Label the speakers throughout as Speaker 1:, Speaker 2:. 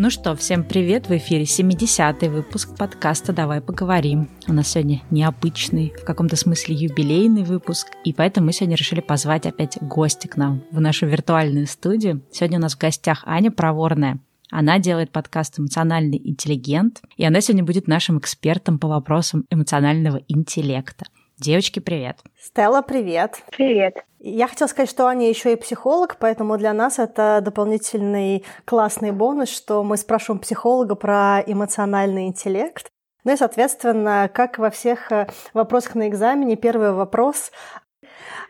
Speaker 1: Ну что, всем привет! В эфире 70-й выпуск подкаста «Давай поговорим». У нас сегодня необычный, в каком-то смысле юбилейный выпуск, и поэтому мы сегодня решили позвать опять гостя к нам в нашу виртуальную студию. Сегодня у нас в гостях Аня Проворная. Она делает подкаст «Эмоциональный интеллигент», и она сегодня будет нашим экспертом по вопросам эмоционального интеллекта. Девочки, привет.
Speaker 2: Стелла, привет.
Speaker 3: Привет.
Speaker 2: Я хотела сказать, что Аня еще и психолог, поэтому для нас это дополнительный классный бонус, что мы спрашиваем психолога про эмоциональный интеллект. Ну и, соответственно, как во всех э, вопросах на экзамене, первый вопрос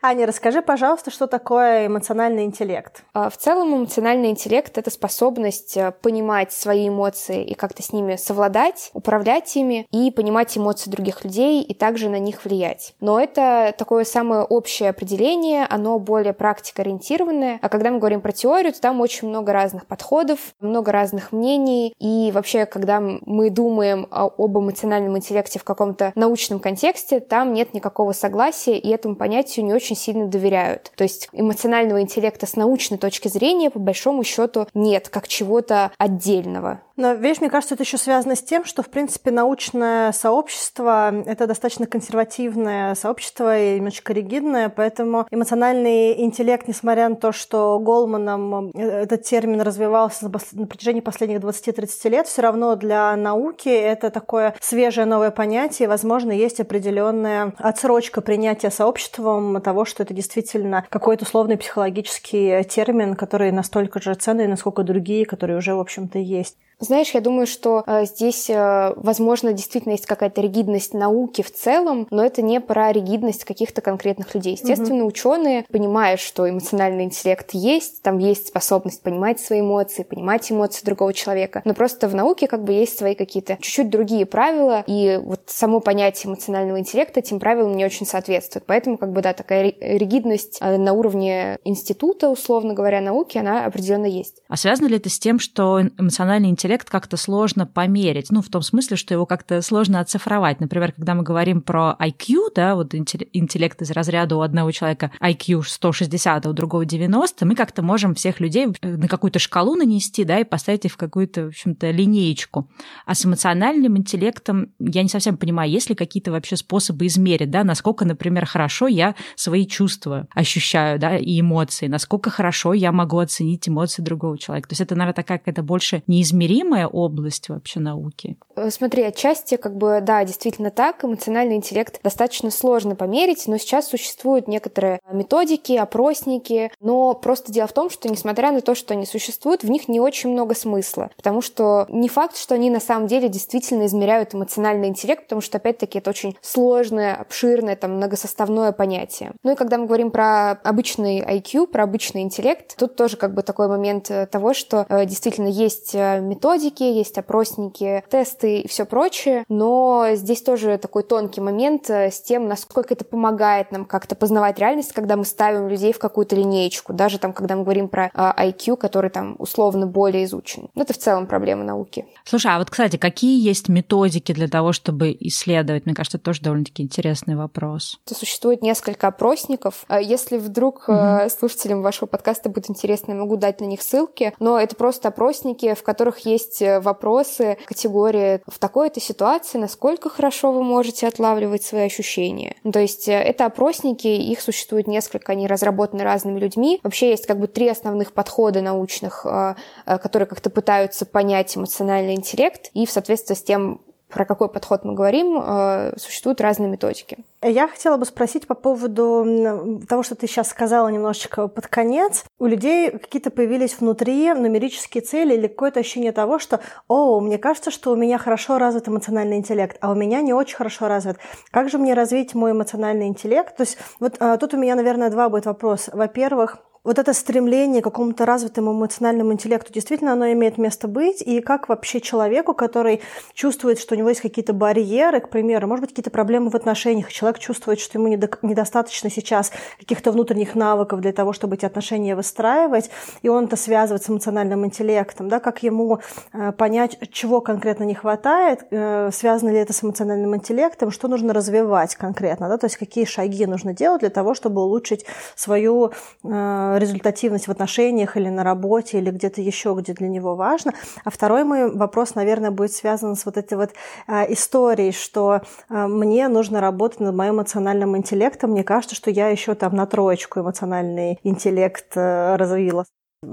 Speaker 2: Аня, расскажи, пожалуйста, что такое эмоциональный интеллект?
Speaker 3: А, в целом эмоциональный интеллект — это способность э, понимать свои эмоции и как-то с ними совладать, управлять ими и понимать эмоции других людей и также на них влиять. Но это такое самое общее определение, оно более практикоориентированное. А когда мы говорим про теорию, то там очень много разных подходов, много разных мнений. И вообще, когда мы думаем об эмоциональном интеллекте в каком-то научном контексте, там нет никакого согласия, и этому понятию не очень сильно доверяют. То есть эмоционального интеллекта с научной точки зрения, по большому счету, нет, как чего-то отдельного.
Speaker 2: Но, видишь, мне кажется, это еще связано с тем, что, в принципе, научное сообщество — это достаточно консервативное сообщество и немножечко ригидное, поэтому эмоциональный интеллект, несмотря на то, что Голманом э, этот термин развивался на протяжении последних 20-30 лет, все равно для науки это такое свежее новое понятие, и, возможно, есть определенная отсрочка принятия сообществом того, что это действительно какой-то условный психологический термин, который настолько же ценный, насколько другие, которые уже, в общем-то, есть.
Speaker 3: Знаешь, я думаю, что э, здесь, э, возможно, действительно есть какая-то ригидность науки в целом, но это не про ригидность каких-то конкретных людей. Естественно, угу. ученые понимают, что эмоциональный интеллект есть, там есть способность понимать свои эмоции, понимать эмоции другого человека, но просто в науке как бы есть свои какие-то чуть-чуть другие правила, и вот само понятие эмоционального интеллекта этим правилам не очень соответствует. Поэтому как бы, да, такая ригидность э, на уровне института, условно говоря, науки, она определенно есть.
Speaker 1: А связано ли это с тем, что эмоциональный интеллект интеллект как-то сложно померить, ну, в том смысле, что его как-то сложно оцифровать. Например, когда мы говорим про IQ, да, вот интеллект из разряда у одного человека IQ 160, а у другого 90, мы как-то можем всех людей на какую-то шкалу нанести, да, и поставить их в какую-то, в общем-то, линеечку. А с эмоциональным интеллектом я не совсем понимаю, есть ли какие-то вообще способы измерить, да, насколько, например, хорошо я свои чувства ощущаю, да, и эмоции, насколько хорошо я могу оценить эмоции другого человека. То есть это, наверное, такая какая-то больше неизмеримая неизмеримая область вообще науки?
Speaker 3: Э, смотри, отчасти, как бы, да, действительно так. Эмоциональный интеллект достаточно сложно померить, но сейчас существуют некоторые методики, опросники, но просто дело в том, что несмотря на то, что они существуют, в них не очень много смысла, потому что не факт, что они на самом деле действительно измеряют эмоциональный интеллект, потому что, опять-таки, это очень сложное, обширное, там, многосоставное понятие. Ну и когда мы говорим про обычный IQ, про обычный интеллект, тут тоже как бы такой момент э, того, что э, действительно есть методики, методики, есть опросники, тесты и все прочее, но здесь тоже такой тонкий момент э, с тем, насколько это помогает нам как-то познавать реальность, когда мы ставим людей в какую-то линеечку, даже там, когда мы говорим про IQ, а, который там условно более изучен. Ну, это в целом проблема науки.
Speaker 1: Слушай, а вот, кстати, какие есть методики для того, чтобы исследовать? Мне кажется, это тоже довольно-таки интересный вопрос.
Speaker 3: Существует несколько опросников. А если вдруг угу. слушателям вашего подкаста будет интересно, я могу дать на них ссылки, но это просто опросники, в которых есть есть э, вопросы категории в такой-то ситуации, насколько хорошо вы можете отлавливать свои ощущения. Ну, то есть э, это опросники, их существует несколько, они разработаны разными людьми. Вообще есть как бы три основных подхода научных, э, которые как-то пытаются понять эмоциональный интеллект, и в соответствии с тем, про какой подход мы говорим, э, существуют разные методики.
Speaker 2: Я хотела бы спросить по поводу того, что ты сейчас сказала немножечко под конец. У людей какие-то появились внутри нумерические цели или какое-то ощущение того, что «О, мне кажется, что у меня хорошо развит эмоциональный интеллект, а у меня не очень хорошо развит. Как же мне развить мой эмоциональный интеллект?» То есть вот а, тут у меня, наверное, два будет вопроса. Во-первых, вот это стремление к какому-то развитому эмоциональному интеллекту, действительно оно имеет место быть, и как вообще человеку, который чувствует, что у него есть какие-то барьеры, к примеру, может быть, какие-то проблемы в отношениях, человек чувствует, что ему недостаточно сейчас каких-то внутренних навыков для того, чтобы эти отношения выстраивать, и он это связывает с эмоциональным интеллектом, да, как ему э, понять, чего конкретно не хватает, э, связано ли это с эмоциональным интеллектом, что нужно развивать конкретно, да, то есть какие шаги нужно делать для того, чтобы улучшить свою э, результативность в отношениях или на работе, или где-то еще, где для него важно. А второй мой вопрос, наверное, будет связан с вот этой вот э, историей, что э, мне нужно работать над моим эмоциональным интеллектом. Мне кажется, что я еще там на троечку эмоциональный интеллект развила.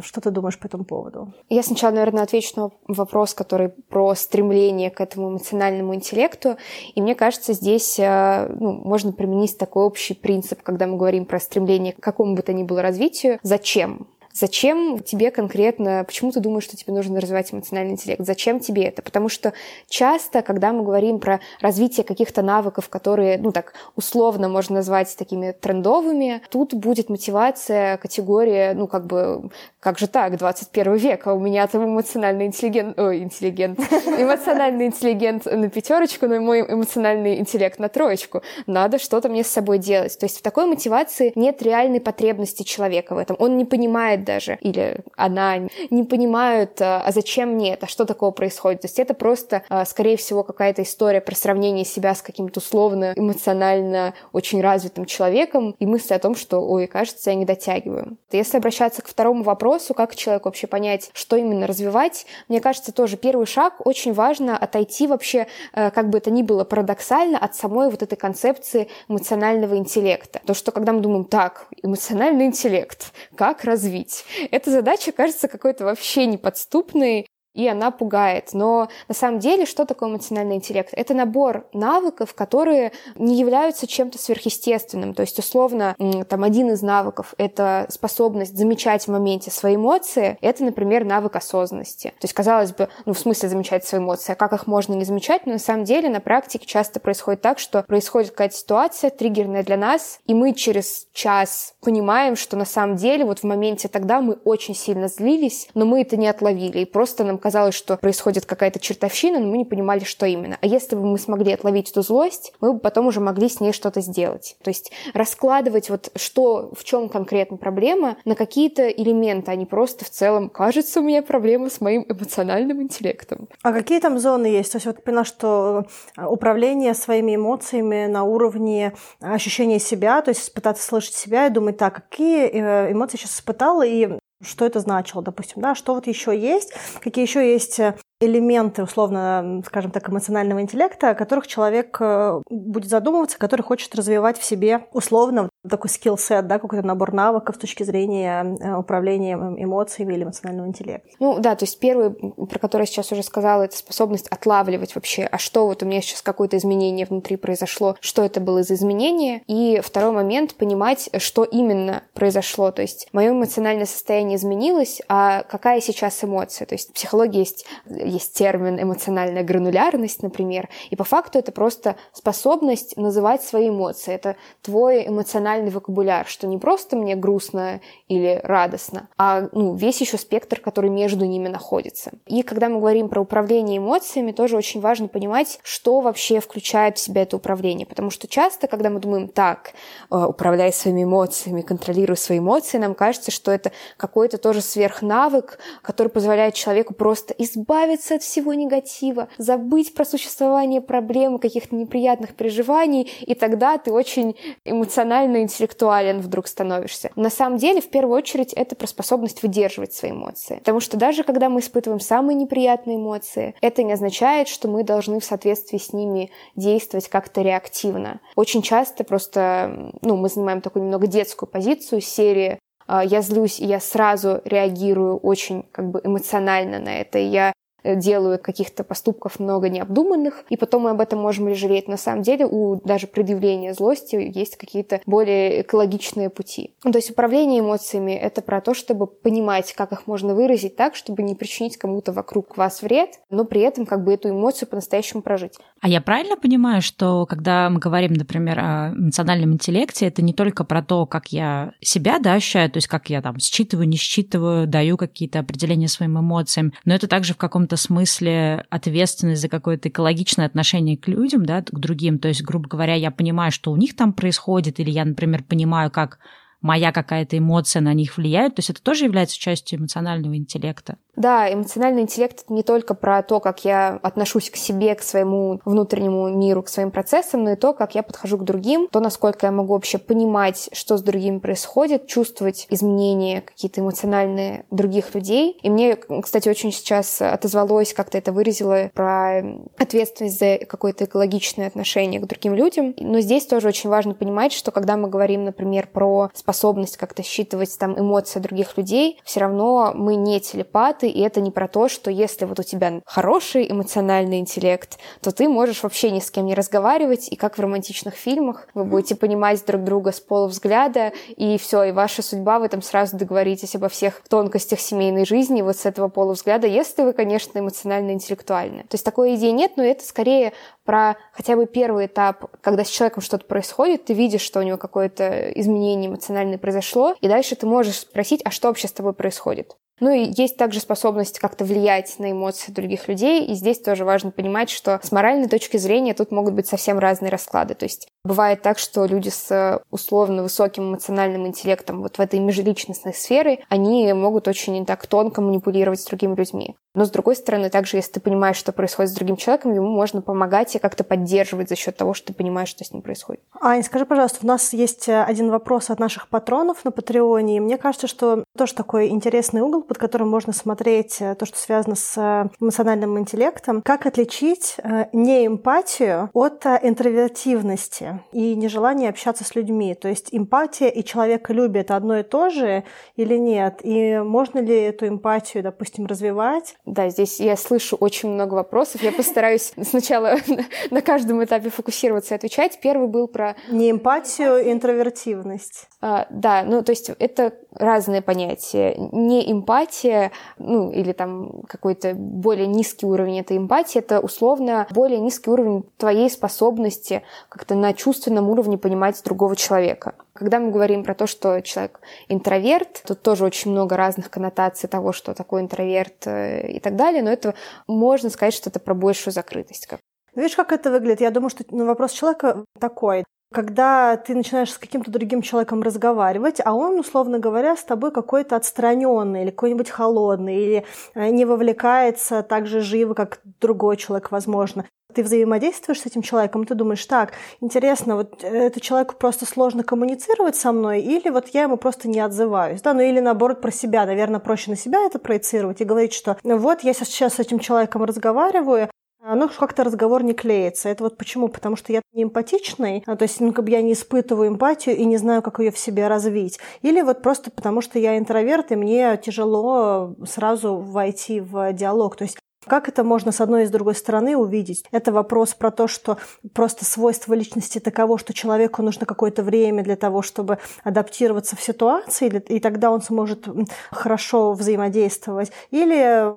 Speaker 2: Что ты думаешь по этому поводу?
Speaker 3: Я сначала, наверное, отвечу на вопрос, который про стремление к этому эмоциональному интеллекту. И мне кажется, здесь э, ну, можно применить такой общий принцип, когда мы говорим про стремление к какому бы то ни было развитию. Зачем? Зачем тебе конкретно, почему ты думаешь, что тебе нужно развивать эмоциональный интеллект? Зачем тебе это? Потому что часто, когда мы говорим про развитие каких-то навыков, которые, ну так, условно можно назвать такими трендовыми, тут будет мотивация, категория, ну как бы, как же так, 21 век, а у меня там эмоциональный интеллигент, ой, интеллигент, эмоциональный интеллигент на пятерочку, но мой эмоциональный интеллект на троечку. Надо что-то мне с собой делать. То есть в такой мотивации нет реальной потребности человека в этом. Он не понимает даже, или она не понимают, а, а зачем мне это, что такого происходит. То есть это просто, а, скорее всего, какая-то история про сравнение себя с каким-то условно эмоционально очень развитым человеком и мысли о том, что, ой, кажется, я не дотягиваю. Если обращаться к второму вопросу, как человек вообще понять, что именно развивать, мне кажется, тоже первый шаг очень важно отойти вообще, а, как бы это ни было парадоксально, от самой вот этой концепции эмоционального интеллекта. То, что когда мы думаем, так, эмоциональный интеллект, как развить? Решить. Эта задача кажется какой-то вообще неподступной, и она пугает. Но на самом деле, что такое эмоциональный интеллект? Это набор навыков, которые не являются чем-то сверхъестественным. То есть, условно, там один из навыков — это способность замечать в моменте свои эмоции. Это, например, навык осознанности. То есть, казалось бы, ну, в смысле замечать свои эмоции, а как их можно не замечать? Но на самом деле на практике часто происходит так, что происходит какая-то ситуация триггерная для нас, и мы через час понимаем, что на самом деле вот в моменте тогда мы очень сильно злились, но мы это не отловили, и просто нам казалось, что происходит какая-то чертовщина, но мы не понимали, что именно. А если бы мы смогли отловить эту злость, мы бы потом уже могли с ней что-то сделать. То есть раскладывать вот что, в чем конкретно проблема, на какие-то элементы, а не просто в целом, кажется, у меня проблема с моим эмоциональным интеллектом.
Speaker 2: А какие там зоны есть? То есть вот поняла, что э, управление своими эмоциями на уровне ощущения себя, то есть пытаться слышать себя и думать, так, какие э, эмоции сейчас испытала и что это значило, допустим, да, что вот еще есть, какие еще есть э, элементы, условно, скажем так, эмоционального интеллекта, о которых человек э, будет задумываться, который хочет развивать в себе условно такой скилл-сет, да, какой-то набор навыков с точки зрения э, управления эмоциями или эмоционального интеллекта.
Speaker 3: Ну да, то есть первый, про который я сейчас уже сказала, это способность отлавливать вообще, а что вот у меня сейчас какое-то изменение внутри произошло, что это было за изменение. И второй момент — понимать, что именно произошло. То есть мое эмоциональное состояние изменилось, а какая сейчас эмоция. То есть в психологии есть есть термин эмоциональная гранулярность, например, и по факту это просто способность называть свои эмоции. Это твой эмоциональный вокабуляр, что не просто мне грустно или радостно, а ну, весь еще спектр, который между ними находится. И когда мы говорим про управление эмоциями, тоже очень важно понимать, что вообще включает в себя это управление. Потому что часто, когда мы думаем так, э, управляй своими эмоциями, контролируй свои эмоции, нам кажется, что это какой-то тоже сверхнавык, который позволяет человеку просто избавиться избавиться от всего негатива, забыть про существование проблем, каких-то неприятных переживаний, и тогда ты очень эмоционально интеллектуален вдруг становишься. На самом деле, в первую очередь, это про способность выдерживать свои эмоции. Потому что даже когда мы испытываем самые неприятные эмоции, это не означает, что мы должны в соответствии с ними действовать как-то реактивно. Очень часто просто, ну, мы занимаем такую немного детскую позицию серии «А, я злюсь, и я сразу реагирую очень как бы эмоционально на это. Я делают каких-то поступков много необдуманных, и потом мы об этом можем жалеть. На самом деле у даже предъявления злости есть какие-то более экологичные пути. То есть управление эмоциями — это про то, чтобы понимать, как их можно выразить так, чтобы не причинить кому-то вокруг вас вред, но при этом как бы эту эмоцию по-настоящему прожить.
Speaker 1: А я правильно понимаю, что когда мы говорим, например, о эмоциональном интеллекте, это не только про то, как я себя да, ощущаю, то есть как я там считываю, не считываю, даю какие-то определения своим эмоциям, но это также в каком-то каком-то смысле ответственность за какое-то экологичное отношение к людям, да, к другим. То есть, грубо говоря, я понимаю, что у них там происходит, или я, например, понимаю, как моя какая-то эмоция на них влияет. То есть это тоже является частью эмоционального интеллекта.
Speaker 3: Да, эмоциональный интеллект — это не только про то, как я отношусь к себе, к своему внутреннему миру, к своим процессам, но и то, как я подхожу к другим, то, насколько я могу вообще понимать, что с другими происходит, чувствовать изменения какие-то эмоциональные других людей. И мне, кстати, очень сейчас отозвалось, как-то это выразило про ответственность за какое-то экологичное отношение к другим людям. Но здесь тоже очень важно понимать, что когда мы говорим, например, про способность как-то считывать там эмоции других людей, все равно мы не телепаты, и это не про то, что если вот у тебя хороший эмоциональный интеллект, то ты можешь вообще ни с кем не разговаривать, и как в романтичных фильмах вы будете понимать друг друга с полувзгляда, и все, и ваша судьба, вы там сразу договоритесь обо всех тонкостях семейной жизни вот с этого полувзгляда, если вы, конечно, эмоционально интеллектуальны. То есть такой идеи нет, но это скорее про хотя бы первый этап, когда с человеком что-то происходит, ты видишь, что у него какое-то изменение эмоциональное произошло, и дальше ты можешь спросить, а что вообще с тобой происходит? Ну и есть также способность как-то влиять на эмоции других людей, и здесь тоже важно понимать, что с моральной точки зрения тут могут быть совсем разные расклады. То есть бывает так, что люди с условно высоким эмоциональным интеллектом вот в этой межличностной сфере, они могут очень так тонко манипулировать с другими людьми. Но, с другой стороны, также, если ты понимаешь, что происходит с другим человеком, ему можно помогать и как-то поддерживать за счет того, что ты понимаешь, что с ним происходит.
Speaker 2: Ань, скажи, пожалуйста, у нас есть э, один вопрос от наших патронов на Патреоне, и мне кажется, что тоже такой интересный угол, под которым можно смотреть э, то, что связано с э, эмоциональным интеллектом. Как отличить неэмпатию от интровертивности и нежелание общаться с людьми? То есть эмпатия и человеколюбие — это одно и то же или нет? И можно ли эту эмпатию, допустим, развивать?
Speaker 3: Да, здесь я слышу очень много вопросов. Я постараюсь сначала на каждом этапе фокусироваться и отвечать. Первый был про...
Speaker 2: Не эмпатию, интровертивность.
Speaker 3: А, да, ну то есть это разные понятия. Не эмпатия, ну или там какой-то более низкий уровень этой эмпатии, это условно более низкий уровень твоей способности как-то на чувственном уровне понимать другого человека. Когда мы говорим про то, что человек интроверт, тут тоже очень много разных коннотаций того, что такое интроверт э, и так далее, но это можно сказать, что это про большую закрытость.
Speaker 2: Видишь, как это выглядит? Я думаю, что ну, вопрос человека такой когда ты начинаешь с каким-то другим человеком разговаривать, а он, условно говоря, с тобой какой-то отстраненный или какой-нибудь холодный, или э, не вовлекается так же живо, как другой человек, возможно. Ты взаимодействуешь с этим человеком, ты думаешь, так, интересно, вот этому человеку просто сложно коммуницировать со мной, или вот я ему просто не отзываюсь, да, ну или наоборот про себя, наверное, проще на себя это проецировать и говорить, что вот я сейчас с этим человеком разговариваю, ну, как-то разговор не клеится. Это вот почему? Потому что я не эмпатичный, а, то есть ну, как бы я не испытываю эмпатию и не знаю, как ее в себе развить. Или вот просто потому что я интроверт, и мне тяжело сразу войти в диалог. То есть как это можно с одной и с другой стороны увидеть? Это вопрос про то, что просто свойство личности таково, что человеку нужно какое-то время для того, чтобы адаптироваться в ситуации, и тогда он сможет хорошо взаимодействовать. Или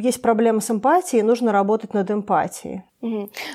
Speaker 2: есть проблема с эмпатией, нужно работать над эмпатией.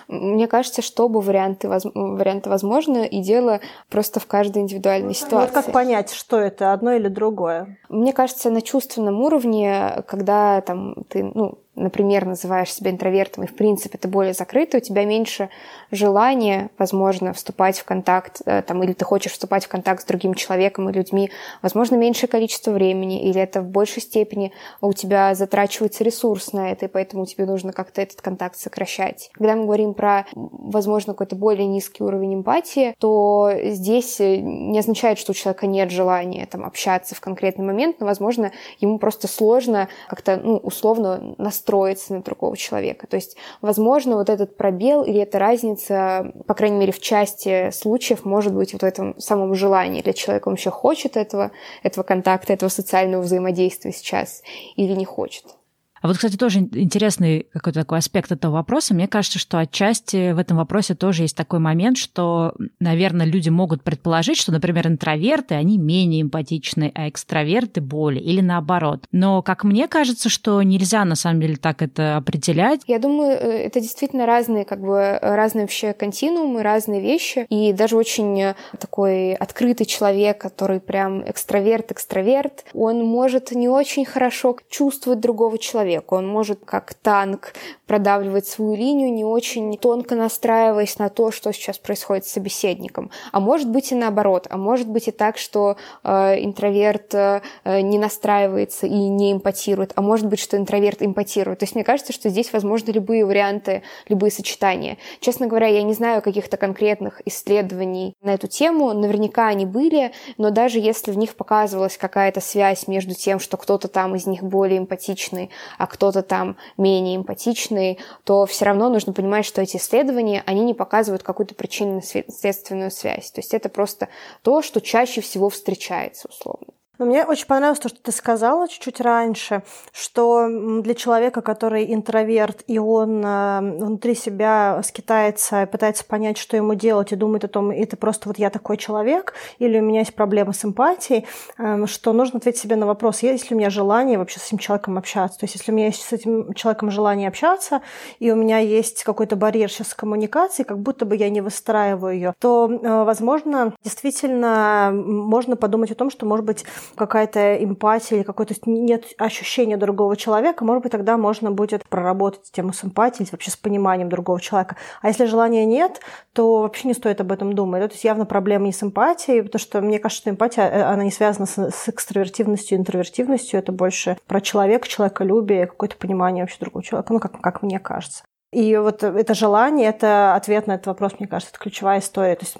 Speaker 3: Мне кажется, что оба варианты, варианты возможны, и дело просто в каждой индивидуальной ситуации.
Speaker 2: Вот как понять, что это, одно или другое?
Speaker 3: Мне кажется, на чувственном уровне, когда там ты, ну, например, называешь себя интровертом, и в принципе ты более закрытый, у тебя меньше желания, возможно, вступать в контакт, э, там, или ты хочешь вступать в контакт с другим человеком и людьми, возможно, меньшее количество времени, или это в большей степени у тебя затрачивается ресурс на это, и поэтому тебе нужно как-то этот контакт сокращать. Когда мы говорим про, возможно, какой-то более низкий уровень эмпатии, то здесь э, не означает, что у человека нет желания там, общаться в конкретный момент, но, возможно, ему просто сложно как-то, ну, условно настроиться на другого человека. То есть, возможно, вот этот пробел или эта разница, по крайней мере, в части случаев, может быть вот в этом самом желании. Для человека он вообще хочет этого, этого контакта, этого социального взаимодействия сейчас или не хочет.
Speaker 1: А вот, кстати, тоже интересный какой-то такой аспект этого вопроса. Мне кажется, что отчасти в этом вопросе тоже есть такой момент, что, наверное, люди могут предположить, что, например, интроверты, они менее эмпатичны, а экстраверты более, или наоборот. Но, как мне кажется, что нельзя на самом деле так это определять.
Speaker 3: Я думаю, э, это действительно разные, как бы, разные вообще континуумы, разные вещи. И даже очень такой открытый человек, который прям экстраверт-экстраверт, он может не очень хорошо чувствовать другого человека, человек. Он может как танк продавливать свою линию, не очень тонко настраиваясь на то, что сейчас происходит с собеседником. А может быть и наоборот. А может быть и так, что э, интроверт э, не настраивается и не эмпатирует. А может быть, что интроверт эмпатирует. То есть мне кажется, что здесь возможны любые варианты, любые сочетания. Честно говоря, я не знаю каких-то конкретных исследований на эту тему. Наверняка они были, но даже если в них показывалась какая-то связь между тем, что кто-то там из них более эмпатичный, а кто-то там менее эмпатичный, то все равно нужно понимать, что эти исследования, они не показывают какую-то причинно-следственную связь. То есть это просто то, что чаще всего встречается, условно.
Speaker 2: Мне очень понравилось то, что ты сказала чуть-чуть раньше, что для человека, который интроверт, и он э, внутри себя скитается, пытается понять, что ему делать, и думает о том, это просто вот я такой человек, или у меня есть проблемы с эмпатией, эм, что нужно ответить себе на вопрос, есть ли у меня желание вообще с этим человеком общаться. То есть если у меня есть с этим человеком желание общаться, и у меня есть какой-то барьер сейчас с коммуникацией, как будто бы я не выстраиваю ее, то, э, возможно, действительно можно подумать о том, что, может быть, какая-то эмпатия или какое-то нет ощущения другого человека, может быть, тогда можно будет проработать тему с эмпатией вообще с пониманием другого человека. А если желания нет, то вообще не стоит об этом думать. То есть явно проблема не с эмпатией, потому что мне кажется, что эмпатия, э, она не связана с, с экстравертивностью интровертивностью, это больше про человека, человеколюбие, какое-то понимание вообще другого человека, ну, как, как мне кажется. И вот это желание, это ответ на этот вопрос, мне кажется, это ключевая история. То есть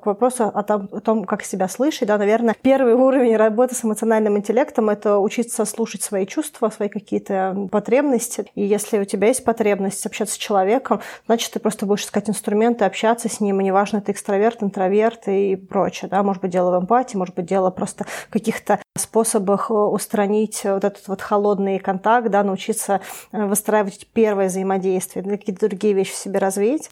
Speaker 2: к вопросу о том, о том, как себя слышать, да, наверное, первый уровень работы с эмоциональным интеллектом – это учиться слушать свои чувства, свои какие-то потребности. И если у тебя есть потребность общаться с человеком, значит, ты просто будешь искать инструменты, общаться с ним, и неважно, ты экстраверт, интроверт и прочее. Да? Может быть, дело в эмпатии, может быть, дело просто в каких-то способах устранить вот этот вот холодный контакт, да, научиться выстраивать первое взаимодействие какие-то другие вещи в себе развить.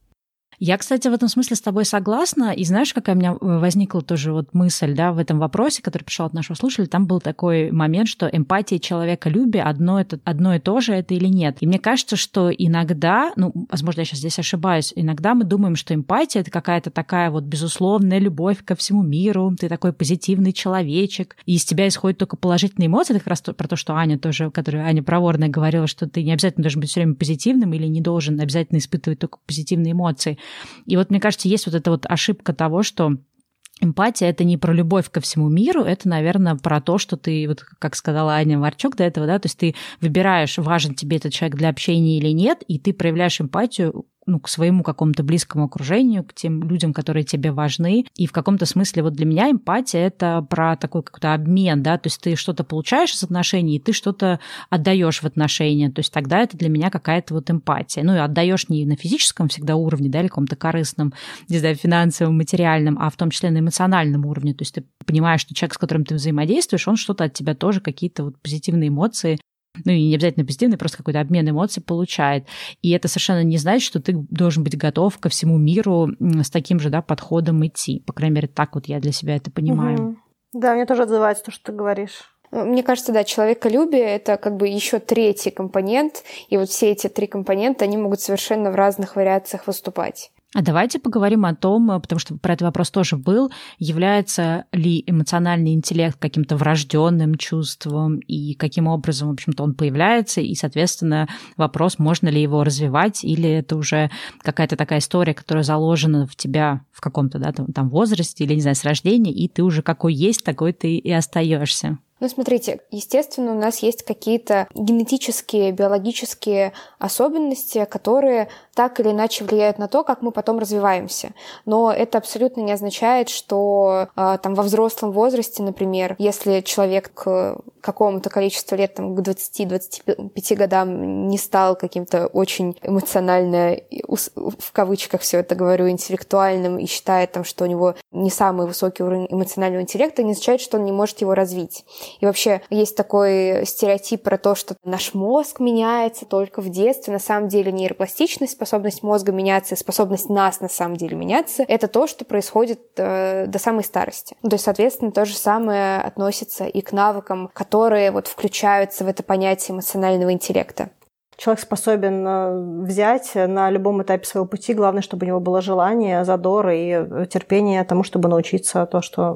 Speaker 1: Я, кстати, в этом смысле с тобой согласна. И знаешь, какая у меня э, возникла тоже вот мысль, да, в этом вопросе, который пришел от нашего слушателя, там был такой момент, что эмпатия человека любя одно, это, одно и то же это или нет. И мне кажется, что иногда, ну, возможно, я сейчас здесь ошибаюсь, иногда мы думаем, что эмпатия — это какая-то такая вот безусловная любовь ко всему миру, ты такой позитивный человечек, и из тебя исходят только положительные эмоции. Это как раз про то, что Аня тоже, которую Аня Проворная говорила, что ты не обязательно должен быть все время позитивным или не должен обязательно испытывать только позитивные эмоции. И вот мне кажется, есть вот эта вот ошибка того, что Эмпатия — это не про любовь ко всему миру, это, наверное, про то, что ты, вот как сказала Аня Марчук до этого, да, то есть ты выбираешь, важен тебе этот человек для общения или нет, и ты проявляешь эмпатию ну, к своему какому-то близкому окружению, к тем людям, которые тебе важны. И в каком-то смысле вот для меня эмпатия — это про такой какой-то обмен, да, то есть ты что-то получаешь из отношений, и ты что-то отдаешь в отношения, то есть тогда это для меня какая-то вот эмпатия. Ну, и отдаешь не на физическом всегда уровне, да, или каком-то корыстном, не знаю, финансовом, материальном, а в том числе на эмоциональном уровне. То есть ты понимаешь, что человек, с которым ты взаимодействуешь, он что-то от тебя тоже, какие-то вот позитивные эмоции ну и не обязательно позитивный, просто какой-то обмен эмоций получает. И это совершенно не значит, что ты должен быть готов ко всему миру с таким же да, подходом идти. По крайней мере, так вот я для себя это понимаю. Угу.
Speaker 2: Да, мне тоже отзывается то, что ты говоришь.
Speaker 3: Мне кажется, да, человеколюбие — это как бы еще третий компонент, и вот все эти три компонента, они могут совершенно в разных вариациях выступать.
Speaker 1: А давайте поговорим о том, э, потому что про этот вопрос тоже был, является ли эмоциональный интеллект каким-то врожденным чувством и каким образом, в общем-то, он появляется, и, соответственно, вопрос, можно ли его развивать, или это уже какая-то такая история, которая заложена в тебя в каком-то да, там, там возрасте или, не знаю, с рождения, и ты уже какой есть, такой ты и остаешься.
Speaker 3: Ну, смотрите, естественно, у нас есть какие-то генетические, биологические особенности, которые так или иначе влияют на то, как мы потом развиваемся. Но это абсолютно не означает, что э, там во взрослом возрасте, например, если человек к какому-то количеству лет, там, к 20-25 годам не стал каким-то очень эмоционально, в кавычках все это говорю, интеллектуальным и считает, там, что у него не самый высокий уровень эмоционального интеллекта, не означает, что он не может его развить. И вообще есть такой стереотип про то, что наш мозг меняется только в детстве. На самом деле нейропластичность, способность мозга меняться, способность нас на самом деле меняться, это то, что происходит э, до самой старости. То есть, соответственно, то же самое относится и к навыкам, которые вот включаются в это понятие эмоционального интеллекта
Speaker 2: человек способен э, взять на любом этапе своего пути. Главное, чтобы у него было желание, задор и терпение тому, чтобы научиться то, что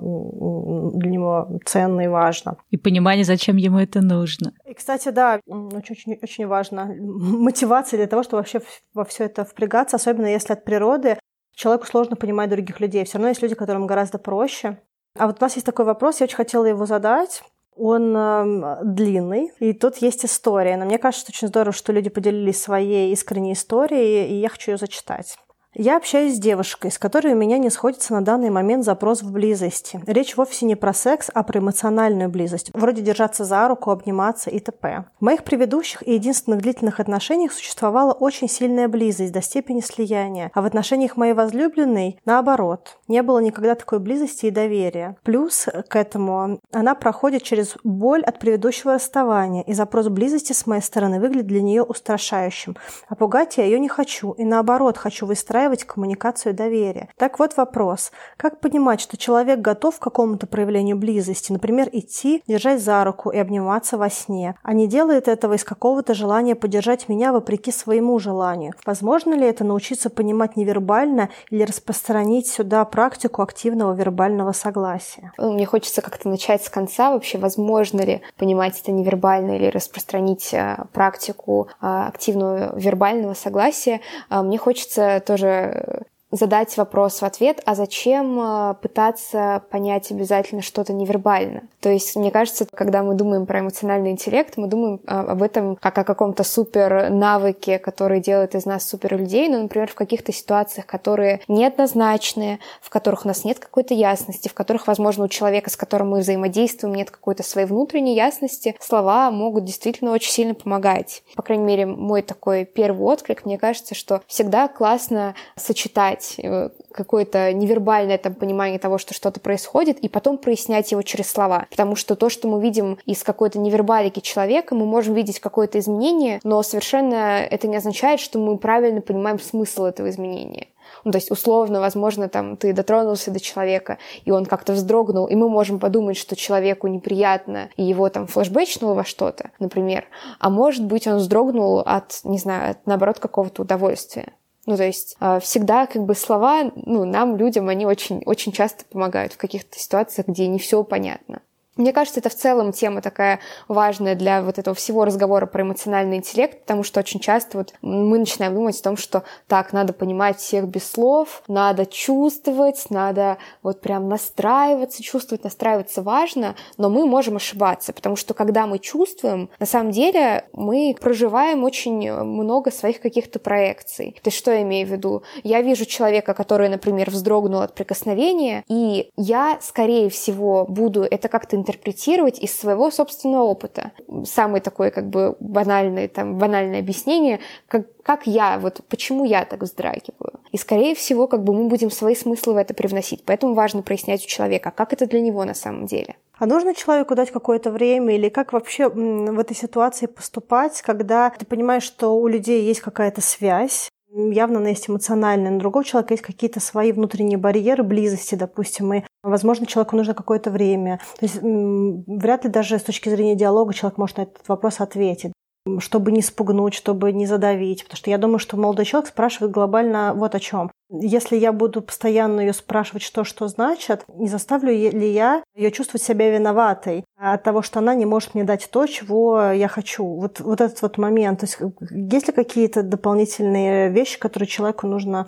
Speaker 2: для него ценно и важно.
Speaker 1: И понимание, зачем ему это нужно.
Speaker 2: Кстати, да, очень, очень важно мотивация для того, чтобы вообще во все это впрягаться, особенно если от природы человеку сложно понимать других людей. Все равно есть люди, которым гораздо проще. А вот у нас есть такой вопрос, я очень хотела его задать. Он э, длинный, и тут есть история. Но мне кажется, очень здорово, что люди поделились своей искренней историей, и я хочу ее зачитать. Я общаюсь с девушкой, с которой у меня не сходится на данный момент запрос в близости. Речь вовсе не про секс, а про эмоциональную близость. Вроде держаться за руку, обниматься и т.п. В моих предыдущих и единственных длительных отношениях существовала очень сильная близость до степени слияния. А в отношениях моей возлюбленной, наоборот, не было никогда такой близости и доверия. Плюс к этому она проходит через боль от предыдущего расставания, и запрос близости с моей стороны выглядит для нее устрашающим. А пугать я ее не хочу, и наоборот, хочу выстраивать выстраивать коммуникацию доверия. Так вот вопрос. Как понимать, что человек готов к какому-то проявлению близости, например, идти, держать за руку и обниматься во сне, а не делает этого из какого-то желания поддержать меня вопреки своему желанию? Возможно ли это научиться понимать невербально или распространить сюда практику активного вербального согласия?
Speaker 3: Ну, мне хочется как-то начать с конца. Вообще, возможно ли понимать это невербально или распространить э, практику э, активного вербального согласия? Э, мне хочется тоже 呃。Задать вопрос в ответ, а зачем э, пытаться понять обязательно что-то невербально? То есть, мне кажется, когда мы думаем про эмоциональный интеллект, мы думаем э, об этом как о каком-то супер навыке, который делает из нас супер людей, но, например, в каких-то ситуациях, которые неоднозначные, в которых у нас нет какой-то ясности, в которых, возможно, у человека, с которым мы взаимодействуем, нет какой-то своей внутренней ясности, слова могут действительно очень сильно помогать. По крайней мере, мой такой первый отклик, мне кажется, что всегда классно сочетать дать э, какое-то невербальное там понимание того, что что-то происходит, и потом прояснять его через слова. Потому что то, что мы видим из какой-то невербалики человека, мы можем видеть какое-то изменение, но совершенно это не означает, что мы правильно понимаем смысл этого изменения. Ну, то есть, условно, возможно, там, ты дотронулся до человека, и он как-то вздрогнул, и мы можем подумать, что человеку неприятно, и его там флешбэчнуло во что-то, например. А может быть, он вздрогнул от, не знаю, от, наоборот, какого-то удовольствия. Ну, то есть а, всегда как бы слова, ну, нам, людям, они очень, очень часто помогают в каких-то ситуациях, где не все понятно. Мне кажется, это в целом тема такая важная для вот этого всего разговора про эмоциональный интеллект, потому что очень часто вот мы начинаем думать о том, что так, надо понимать всех без слов, надо чувствовать, надо вот прям настраиваться, чувствовать, настраиваться важно, но мы можем ошибаться, потому что когда мы чувствуем, на самом деле мы проживаем очень много своих каких-то проекций. То есть что я имею в виду? Я вижу человека, который, например, вздрогнул от прикосновения, и я, скорее всего, буду это как-то интерпретировать из своего собственного опыта. Самый такой как бы банальный, там, банальное объяснение, как, как я, вот почему я так вздрагиваю. И, скорее всего, как бы мы будем свои смыслы в это привносить. Поэтому важно прояснять у человека, как это для него на самом деле.
Speaker 2: А нужно человеку дать какое-то время или как вообще в этой ситуации поступать, когда ты понимаешь, что у людей есть какая-то связь, явно она есть эмоциональная, но у другого человека есть какие-то свои внутренние барьеры близости, допустим, и, возможно, человеку нужно какое-то время. То есть вряд ли даже с точки зрения диалога человек может на этот вопрос ответить чтобы не спугнуть, чтобы не задавить. Потому что я думаю, что молодой человек спрашивает глобально вот о чем. Если я буду постоянно ее спрашивать, что что значит, не заставлю ли я ее чувствовать себя виноватой от того, что она не может мне дать то, чего я хочу. Вот, вот этот вот момент. То есть есть ли какие-то дополнительные вещи, которые человеку нужно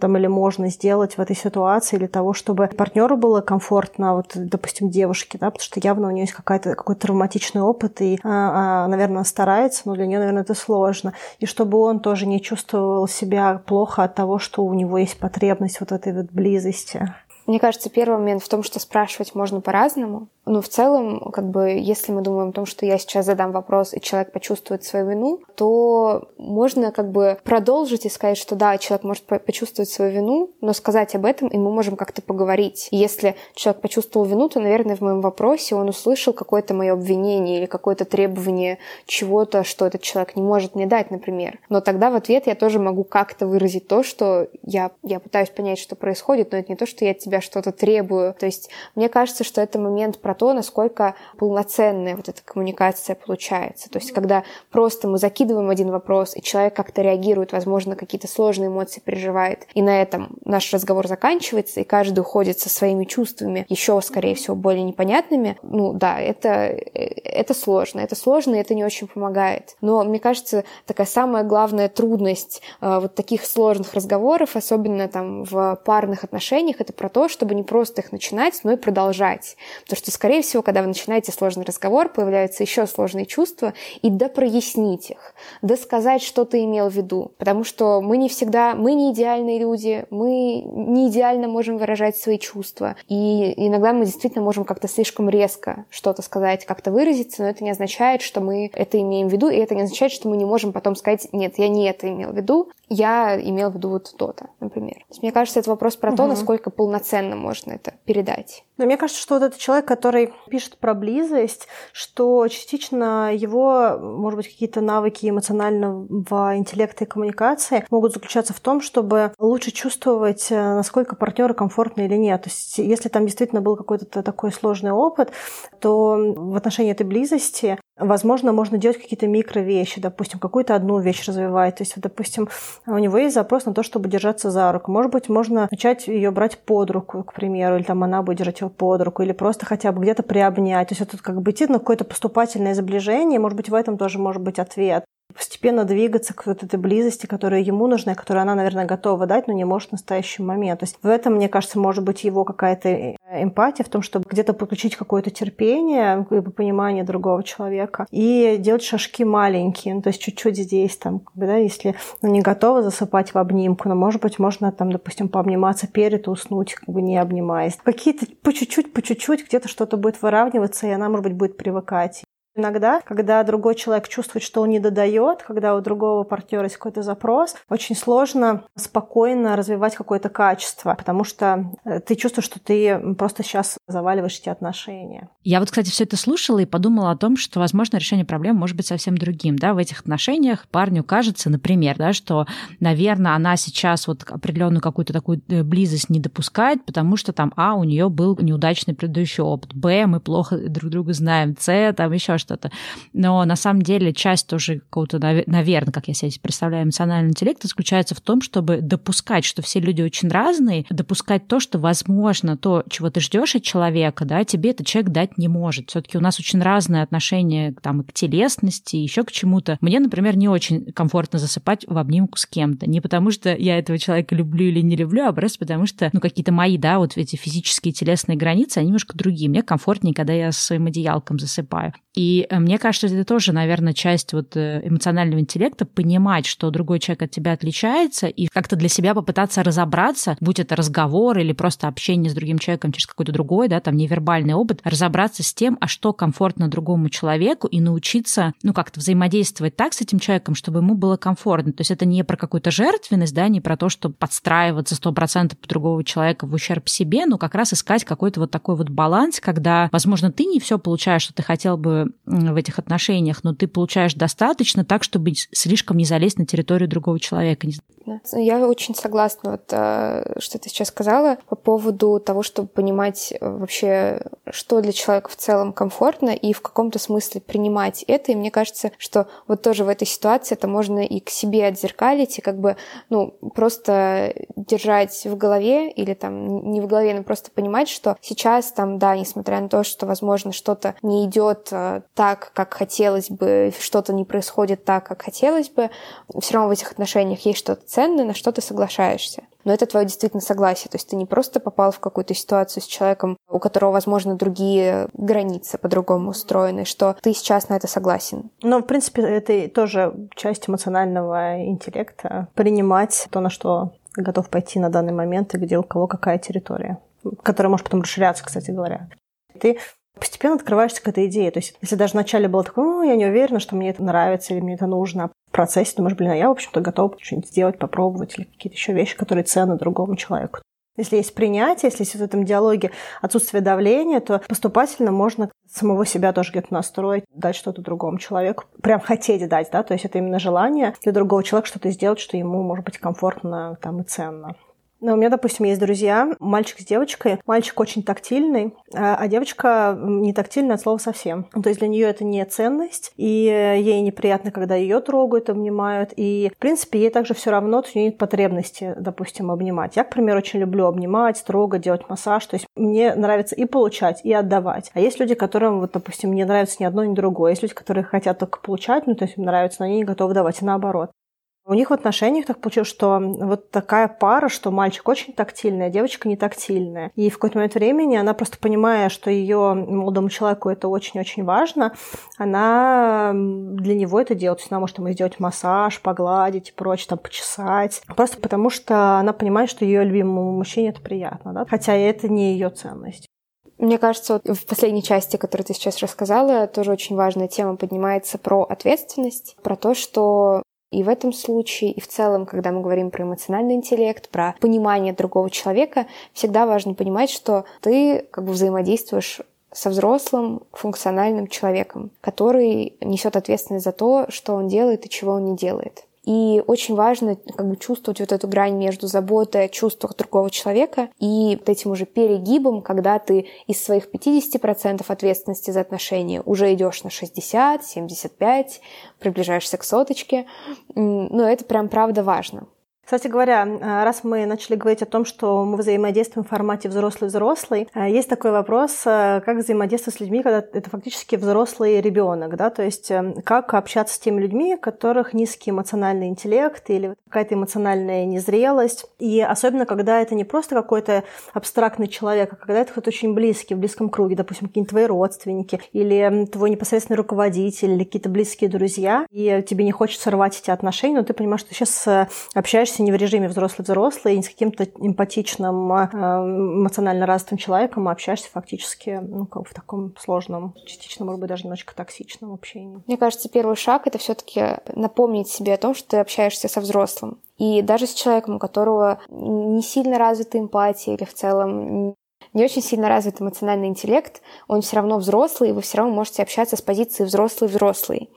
Speaker 2: там, или можно сделать в этой ситуации для того, чтобы партнеру было комфортно, вот, допустим, девушке, да, потому что явно у нее есть какая-то, какой-то травматичный опыт, и, а, а, наверное, старается, но для нее, наверное, это сложно. И чтобы он тоже не чувствовал себя плохо от того, что у него него есть потребность вот этой вот близости.
Speaker 3: Мне кажется, первый момент в том, что спрашивать можно по-разному. Но в целом, как бы, если мы думаем о том, что я сейчас задам вопрос, и человек почувствует свою вину, то можно как бы продолжить и сказать, что да, человек может почувствовать свою вину, но сказать об этом, и мы можем как-то поговорить. И если человек почувствовал вину, то, наверное, в моем вопросе он услышал какое-то мое обвинение или какое-то требование чего-то, что этот человек не может мне дать, например. Но тогда в ответ я тоже могу как-то выразить то, что я, я пытаюсь понять, что происходит, но это не то, что я тебе тебя что-то требую. То есть мне кажется, что это момент про то, насколько полноценная вот эта коммуникация получается. То есть когда просто мы закидываем один вопрос, и человек как-то реагирует, возможно, какие-то сложные эмоции переживает, и на этом наш разговор заканчивается, и каждый уходит со своими чувствами еще, скорее всего, более непонятными, ну да, это, это сложно. Это сложно, и это не очень помогает. Но мне кажется, такая самая главная трудность э, вот таких сложных разговоров, особенно там в парных отношениях, это про то, чтобы не просто их начинать, но и продолжать. Потому что, скорее всего, когда вы начинаете сложный разговор, появляются еще сложные чувства, и да прояснить их, да сказать, что ты имел в виду. Потому что мы не всегда, мы не идеальные люди, мы не идеально можем выражать свои чувства. И иногда мы действительно можем как-то слишком резко что-то сказать, как-то выразиться, но это не означает, что мы это имеем в виду, и это не означает, что мы не можем потом сказать, нет, я не это имел в виду, я имел в виду вот то-то, например. То есть, мне кажется, это вопрос про угу. то, насколько полноценно можно это передать.
Speaker 2: Но мне кажется, что вот этот человек, который пишет про близость, что частично его, может быть, какие-то навыки эмоционального интеллекта и коммуникации могут заключаться в том, чтобы лучше чувствовать, э, насколько партнеры комфортны или нет. То есть, если там действительно был какой-то такой сложный опыт, то в отношении этой близости Возможно, можно делать какие-то микровещи, допустим, какую-то одну вещь развивать. То есть, допустим, у него есть запрос на то, чтобы держаться за руку. Может быть, можно начать ее брать под руку, к примеру, или там она будет держать его под руку, или просто хотя бы где-то приобнять. То есть, это как бы идти на какое-то поступательное сближение. Может быть, в этом тоже может быть ответ постепенно двигаться к вот этой близости, которая ему нужна, которую она, наверное, готова дать, но не может в настоящий момент. То есть в этом, мне кажется, может быть его какая-то эмпатия в том, чтобы где-то подключить какое-то терпение, понимание другого человека и делать шажки маленькие, ну, то есть чуть-чуть здесь, там, как бы, да, если ну, не готова засыпать в обнимку, но, может быть, можно там, допустим, пообниматься перед и уснуть, как бы не обнимаясь. Какие-то по чуть-чуть, по чуть-чуть где-то что-то будет выравниваться, и она, может быть, будет привыкать. Иногда, когда другой человек чувствует, что он не додает, когда у другого партнера есть какой-то запрос, очень сложно спокойно развивать какое-то качество, потому что э, ты чувствуешь, что ты просто сейчас заваливаешь эти отношения.
Speaker 1: Я вот, кстати, все это слушала и подумала о том, что, возможно, решение проблем может быть совсем другим. Да? В этих отношениях парню кажется, например, да, что, наверное, она сейчас вот определенную какую-то такую э, близость не допускает, потому что там, а, у нее был неудачный предыдущий опыт, б, мы плохо друг друга знаем, с, там еще что-то. Но на самом деле часть тоже какого-то, наверное, как я себе представляю, эмоционального интеллекта заключается в том, чтобы допускать, что все люди очень разные, допускать то, что, возможно, то, чего ты ждешь от человека, да, тебе этот человек дать не может. Все-таки у нас очень разные отношения там, к телесности, еще к чему-то. Мне, например, не очень комфортно засыпать в обнимку с кем-то. Не потому, что я этого человека люблю или не люблю, а просто потому, что ну, какие-то мои, да, вот эти физические телесные границы, они немножко другие. Мне комфортнее, когда я с своим одеялком засыпаю. И э, мне кажется, это тоже, наверное, часть вот э, эмоционального интеллекта, понимать, что другой человек от тебя отличается, и как-то для себя попытаться разобраться, будь это разговор или просто общение с другим человеком через какой-то другой, да, там невербальный опыт, разобраться с тем, а что комфортно другому человеку, и научиться, ну, как-то взаимодействовать так с этим человеком, чтобы ему было комфортно. То есть это не про какую-то жертвенность, да, не про то, что подстраиваться сто процентов другого человека в ущерб себе, но как раз искать какой-то вот такой вот баланс, когда, возможно, ты не все получаешь, что ты хотел бы в этих отношениях, но ты получаешь достаточно так, чтобы слишком не залезть на территорию другого человека.
Speaker 3: Я очень согласна, вот, э, что ты сейчас сказала по поводу того, чтобы понимать э, вообще, что для человека в целом комфортно и в каком-то смысле принимать это. И мне кажется, что вот тоже в этой ситуации это можно и к себе отзеркалить, и как бы, ну, просто держать в голове или там не в голове, но просто понимать, что сейчас там, да, несмотря на то, что, возможно, что-то не идет э, так, как хотелось бы, что-то не происходит так, как хотелось бы, все равно в этих отношениях есть что-то ценное, на что ты соглашаешься. Но это твое действительно согласие. То есть ты не просто попал в какую-то ситуацию с человеком, у которого, возможно, другие границы по-другому устроены, что ты сейчас на это согласен.
Speaker 2: Ну, в принципе, это тоже часть эмоционального интеллекта. Принимать то, на что готов пойти на данный момент и где у кого какая территория, которая может потом расширяться, кстати говоря. Ты постепенно открываешься к этой идее. То есть, если даже вначале было такое, ну, я не уверена, что мне это нравится или мне это нужно, в процессе думаешь, блин, а я, в общем-то, готова что-нибудь сделать, попробовать или какие-то еще вещи, которые ценны другому человеку. Если есть принятие, если есть в этом диалоге отсутствие давления, то поступательно можно самого себя тоже где-то настроить, дать что-то другому человеку. Прям хотеть дать, да, то есть это именно желание для другого человека что-то сделать, что ему может быть комфортно там и ценно. Но у меня, допустим, есть друзья, мальчик с девочкой. Мальчик очень тактильный, а, а девочка не тактильная от слова совсем. То есть для нее это не ценность, и ей неприятно, когда ее трогают, обнимают. И, в принципе, ей также все равно, у нее нет потребности, допустим, обнимать. Я, к примеру, очень люблю обнимать, трогать, делать массаж. То есть мне нравится и получать, и отдавать. А есть люди, которым, вот, допустим, не нравится ни одно, ни другое. Есть люди, которые хотят только получать, ну, то есть им нравится, но они не готовы давать, и наоборот. У них в отношениях так получилось, что вот такая пара, что мальчик очень тактильный, а девочка не тактильная. И в какой-то момент времени она просто понимая, что ее молодому человеку это очень-очень важно, она для него это делает. То есть она может ему сделать массаж, погладить и прочее, там, почесать. Просто потому что она понимает, что ее любимому мужчине это приятно, да? хотя это не ее ценность.
Speaker 3: Мне кажется, вот в последней части, которую ты сейчас рассказала, тоже очень важная тема поднимается про ответственность, про то, что и в этом случае, и в целом, когда мы говорим про эмоциональный интеллект, про понимание другого человека, всегда важно понимать, что ты как бы взаимодействуешь со взрослым функциональным человеком, который несет ответственность за то, что он делает и чего он не делает. И очень важно как бы, чувствовать вот эту грань между заботой о чувствах другого человека и вот этим уже перегибом, когда ты из своих 50% ответственности за отношения уже идешь на 60, 75, приближаешься к соточке. Но это прям правда важно.
Speaker 2: Кстати говоря, э, раз мы начали говорить о том, что мы взаимодействуем в формате взрослый-взрослый, э, есть такой вопрос, э, как взаимодействовать с людьми, когда это фактически взрослый ребенок, да, то есть как общаться с теми людьми, у которых низкий эмоциональный интеллект или какая-то эмоциональная незрелость, и особенно когда это не просто какой-то абстрактный человек, а когда это кто-то очень близкий, в близком круге, допустим, какие-нибудь твои родственники или твой непосредственный руководитель или какие-то близкие друзья, и тебе не хочется рвать эти отношения, но ты понимаешь, что сейчас общаешься не в режиме взрослый-взрослый, не с каким-то эмпатичным, э, эмоционально развитым человеком, а общаешься фактически ну, как в таком сложном, частично, может быть, даже немножечко токсичном общении.
Speaker 3: Мне кажется, первый шаг — это все таки напомнить себе о том, что ты общаешься со взрослым. И даже с человеком, у которого не сильно развита эмпатия или в целом не очень сильно развит эмоциональный интеллект, он все равно взрослый, и вы все равно можете общаться с позиции взрослый-взрослый.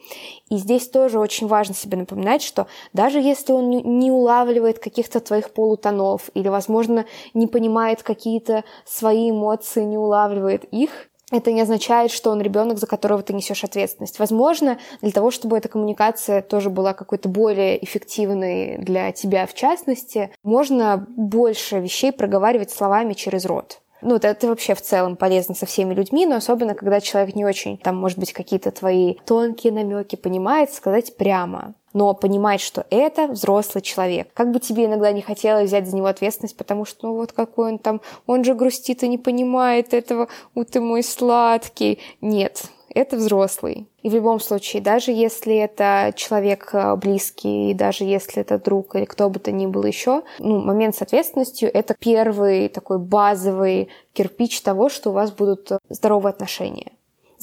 Speaker 3: И здесь тоже очень важно себе напоминать, что даже если он не улавливает каких-то твоих полутонов или, возможно, не понимает какие-то свои эмоции, не улавливает их, это не означает, что он ребенок, за которого ты несешь ответственность. Возможно, для того, чтобы эта коммуникация тоже была какой-то более эффективной для тебя в частности, можно больше вещей проговаривать словами через рот. Ну, это, это вообще в целом полезно со всеми людьми, но особенно, когда человек не очень, там, может быть, какие-то твои тонкие намеки понимает, сказать прямо но понимать, что это взрослый человек. Как бы тебе иногда не хотелось взять за него ответственность, потому что, ну вот какой он там, он же грустит и не понимает этого, у ты мой сладкий. Нет, это взрослый. И в любом случае, даже если это человек э, близкий, даже если это друг или кто бы то ни был еще, ну, момент с ответственностью — это первый такой базовый кирпич того, что у вас будут здоровые отношения.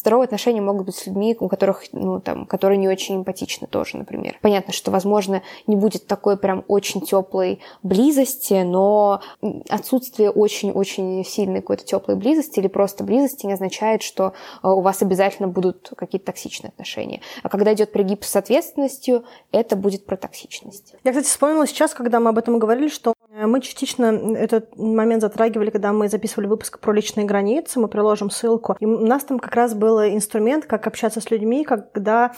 Speaker 3: Здоровые отношения могут быть с людьми, у которых, ну, там, которые не очень эмпатичны тоже, например. Понятно, что, возможно, не будет такой прям очень теплой близости, но отсутствие очень-очень сильной какой-то теплой близости или просто близости не означает, что э, у вас обязательно будут какие-то токсичные отношения. А когда идет пригиб с ответственностью, это будет про токсичность.
Speaker 2: Я, кстати, вспомнила сейчас, когда мы об этом говорили, что мы частично этот момент затрагивали, когда мы записывали выпуск про личные границы, мы приложим ссылку. И у нас там как раз был инструмент, как общаться с людьми, когда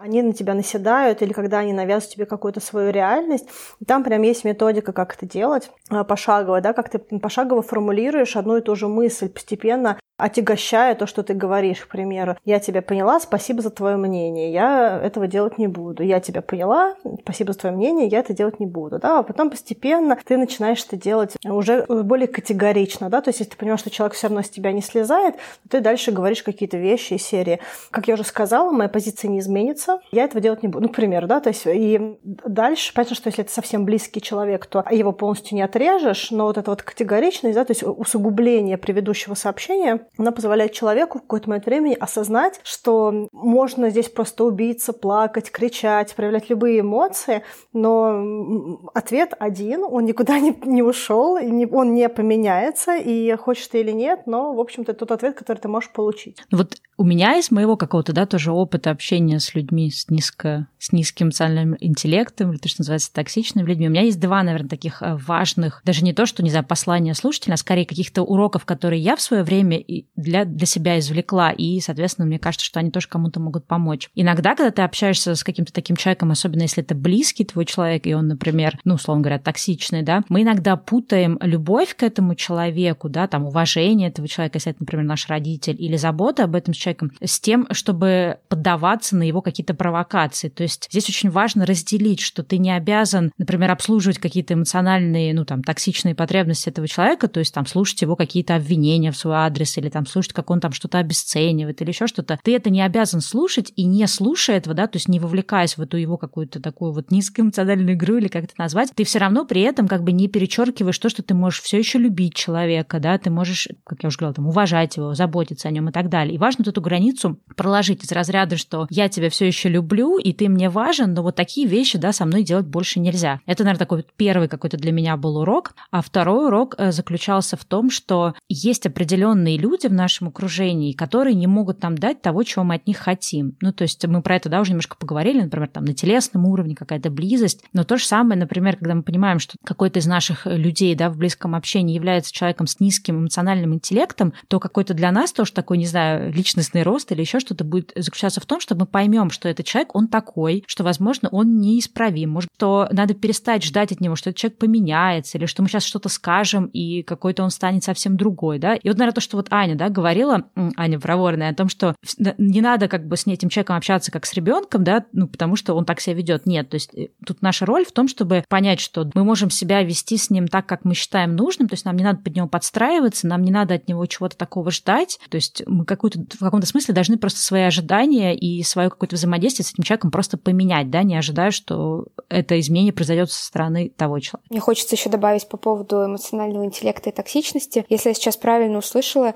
Speaker 2: они на тебя наседают или когда они навязывают тебе какую-то свою реальность. И там прям есть методика, как это делать а, пошагово, да, как ты пошагово формулируешь одну и ту же мысль, постепенно отягощая то, что ты говоришь, к примеру. Я тебя поняла, спасибо за твое мнение, я этого делать не буду. Я тебя поняла, спасибо за твое мнение, я это делать не буду. Да? А потом постепенно ты начинаешь это делать уже более категорично. Да? То есть, если ты понимаешь, что человек все равно с тебя не слезает, ты дальше говоришь какие-то вещи из серии. Как я уже сказала, моя позиция не изменится, я этого делать не буду. Ну, к примеру, да, то есть и дальше, понятно, что если это совсем близкий человек, то его полностью не отрежешь, но вот это вот категоричность, да, то есть усугубление предыдущего сообщения, она позволяет человеку в какой-то момент времени осознать, что можно здесь просто убиться, плакать, кричать, проявлять любые эмоции, но ответ один, он никуда не, не ушел, он не поменяется, и хочешь ты или нет, но, в общем-то, тот ответ, который ты можешь получить.
Speaker 1: Вот у меня из моего какого-то, да, тоже опыта общения с людьми с, низко, с низким эмоциональным интеллектом, или то, что называется токсичными людьми, у меня есть два, наверное, таких э, важных, даже не то, что, не знаю, послания слушателя, а скорее каких-то уроков, которые я в свое время для, для себя извлекла, и, соответственно, мне кажется, что они тоже кому-то могут помочь. Иногда, когда ты общаешься с каким-то таким человеком, особенно если это близкий твой человек, и он, например, ну, условно говоря, токсичный, да, мы иногда путаем любовь к этому человеку, да, там, уважение этого человека, если это, например, наш родитель, или забота об этом человеком, с тем, чтобы поддаваться на его какие-то провокации. То есть здесь очень важно разделить, что ты не обязан, например, обслуживать какие-то эмоциональные, ну, там, токсичные потребности этого человека, то есть там слушать его какие-то обвинения в свой адрес или там слушать, как он там что-то обесценивает или еще что-то. Ты это не обязан слушать и не слушая этого, да, то есть не вовлекаясь в эту его какую-то такую вот низкоэмоциональную игру или как это назвать, ты все равно при этом как бы не перечеркиваешь то, что ты можешь все еще любить человека, да, ты можешь, как я уже говорила, там, уважать его, заботиться о нем и так далее. И важно тут эту границу проложить из разряда, что я тебя все еще люблю, и ты мне важен, но вот такие вещи, да, со мной делать больше нельзя. Это, наверное, такой первый какой-то для меня был урок. А второй урок э, заключался в том, что есть определенные люди в нашем окружении, которые не могут нам дать того, чего мы от них хотим. Ну, то есть мы про это, да, уже немножко поговорили, например, там на телесном уровне какая-то близость, но то же самое, например, когда мы понимаем, что какой-то из наших людей, да, в близком общении является человеком с низким эмоциональным интеллектом, то какой-то для нас тоже такой, не знаю, личностный личностный рост или еще что-то будет заключаться в том, что мы поймем, что этот человек, он такой, что, возможно, он неисправим. Может, то надо перестать ждать от него, что этот человек поменяется, или что мы сейчас что-то скажем, и какой-то он станет совсем другой, да. И вот, наверное, то, что вот Аня, да, говорила, Аня Проворная, о том, что не надо как бы с этим человеком общаться как с ребенком, да, ну, потому что он так себя ведет. Нет, то есть э, тут наша роль в том, чтобы понять, что мы можем себя вести с ним так, как мы считаем нужным, то есть нам не надо под него подстраиваться, нам не надо от него чего-то такого ждать, то есть мы какую-то в каком каком-то смысле должны просто свои ожидания и свое какое-то взаимодействие с этим человеком просто поменять, да, не ожидая, что это изменение произойдет со стороны того человека.
Speaker 3: Мне хочется еще добавить по поводу эмоционального интеллекта и токсичности. Если я сейчас правильно услышала,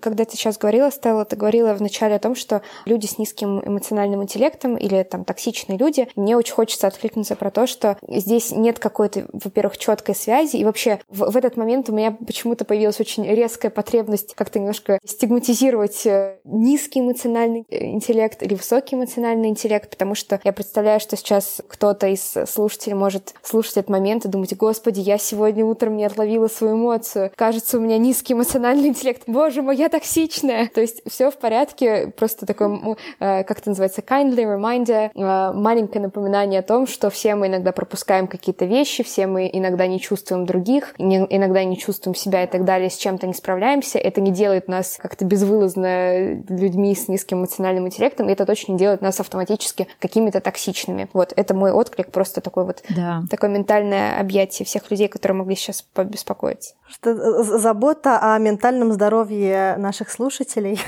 Speaker 3: когда ты сейчас говорила, Стелла, ты говорила вначале о том, что люди с низким эмоциональным интеллектом или там токсичные люди, мне очень хочется откликнуться про то, что здесь нет какой-то, во-первых, четкой связи, и вообще в, в этот момент у меня почему-то появилась очень резкая потребность как-то немножко стигматизировать э, низкий эмоциональный интеллект или высокий эмоциональный интеллект, потому что я представляю, что сейчас кто-то из слушателей может слушать этот момент и думать, господи, я сегодня утром не отловила свою эмоцию, кажется, у меня низкий эмоциональный интеллект, боже мой, я токсичная. То есть все в порядке, просто такой, э, как это называется, kindly reminder, э, маленькое напоминание о том, что все мы иногда пропускаем какие-то вещи, все мы иногда не чувствуем других, иногда не чувствуем себя и так далее, с чем-то не справляемся. Это не делает нас как-то безвылазно людьми с низким эмоциональным интеллектом, и это точно делает нас автоматически какими-то токсичными. Вот, это мой отклик, просто такой вот, да. такое ментальное объятие всех людей, которые могли сейчас побеспокоиться.
Speaker 2: Что, забота о ментальном здоровье наших слушателей.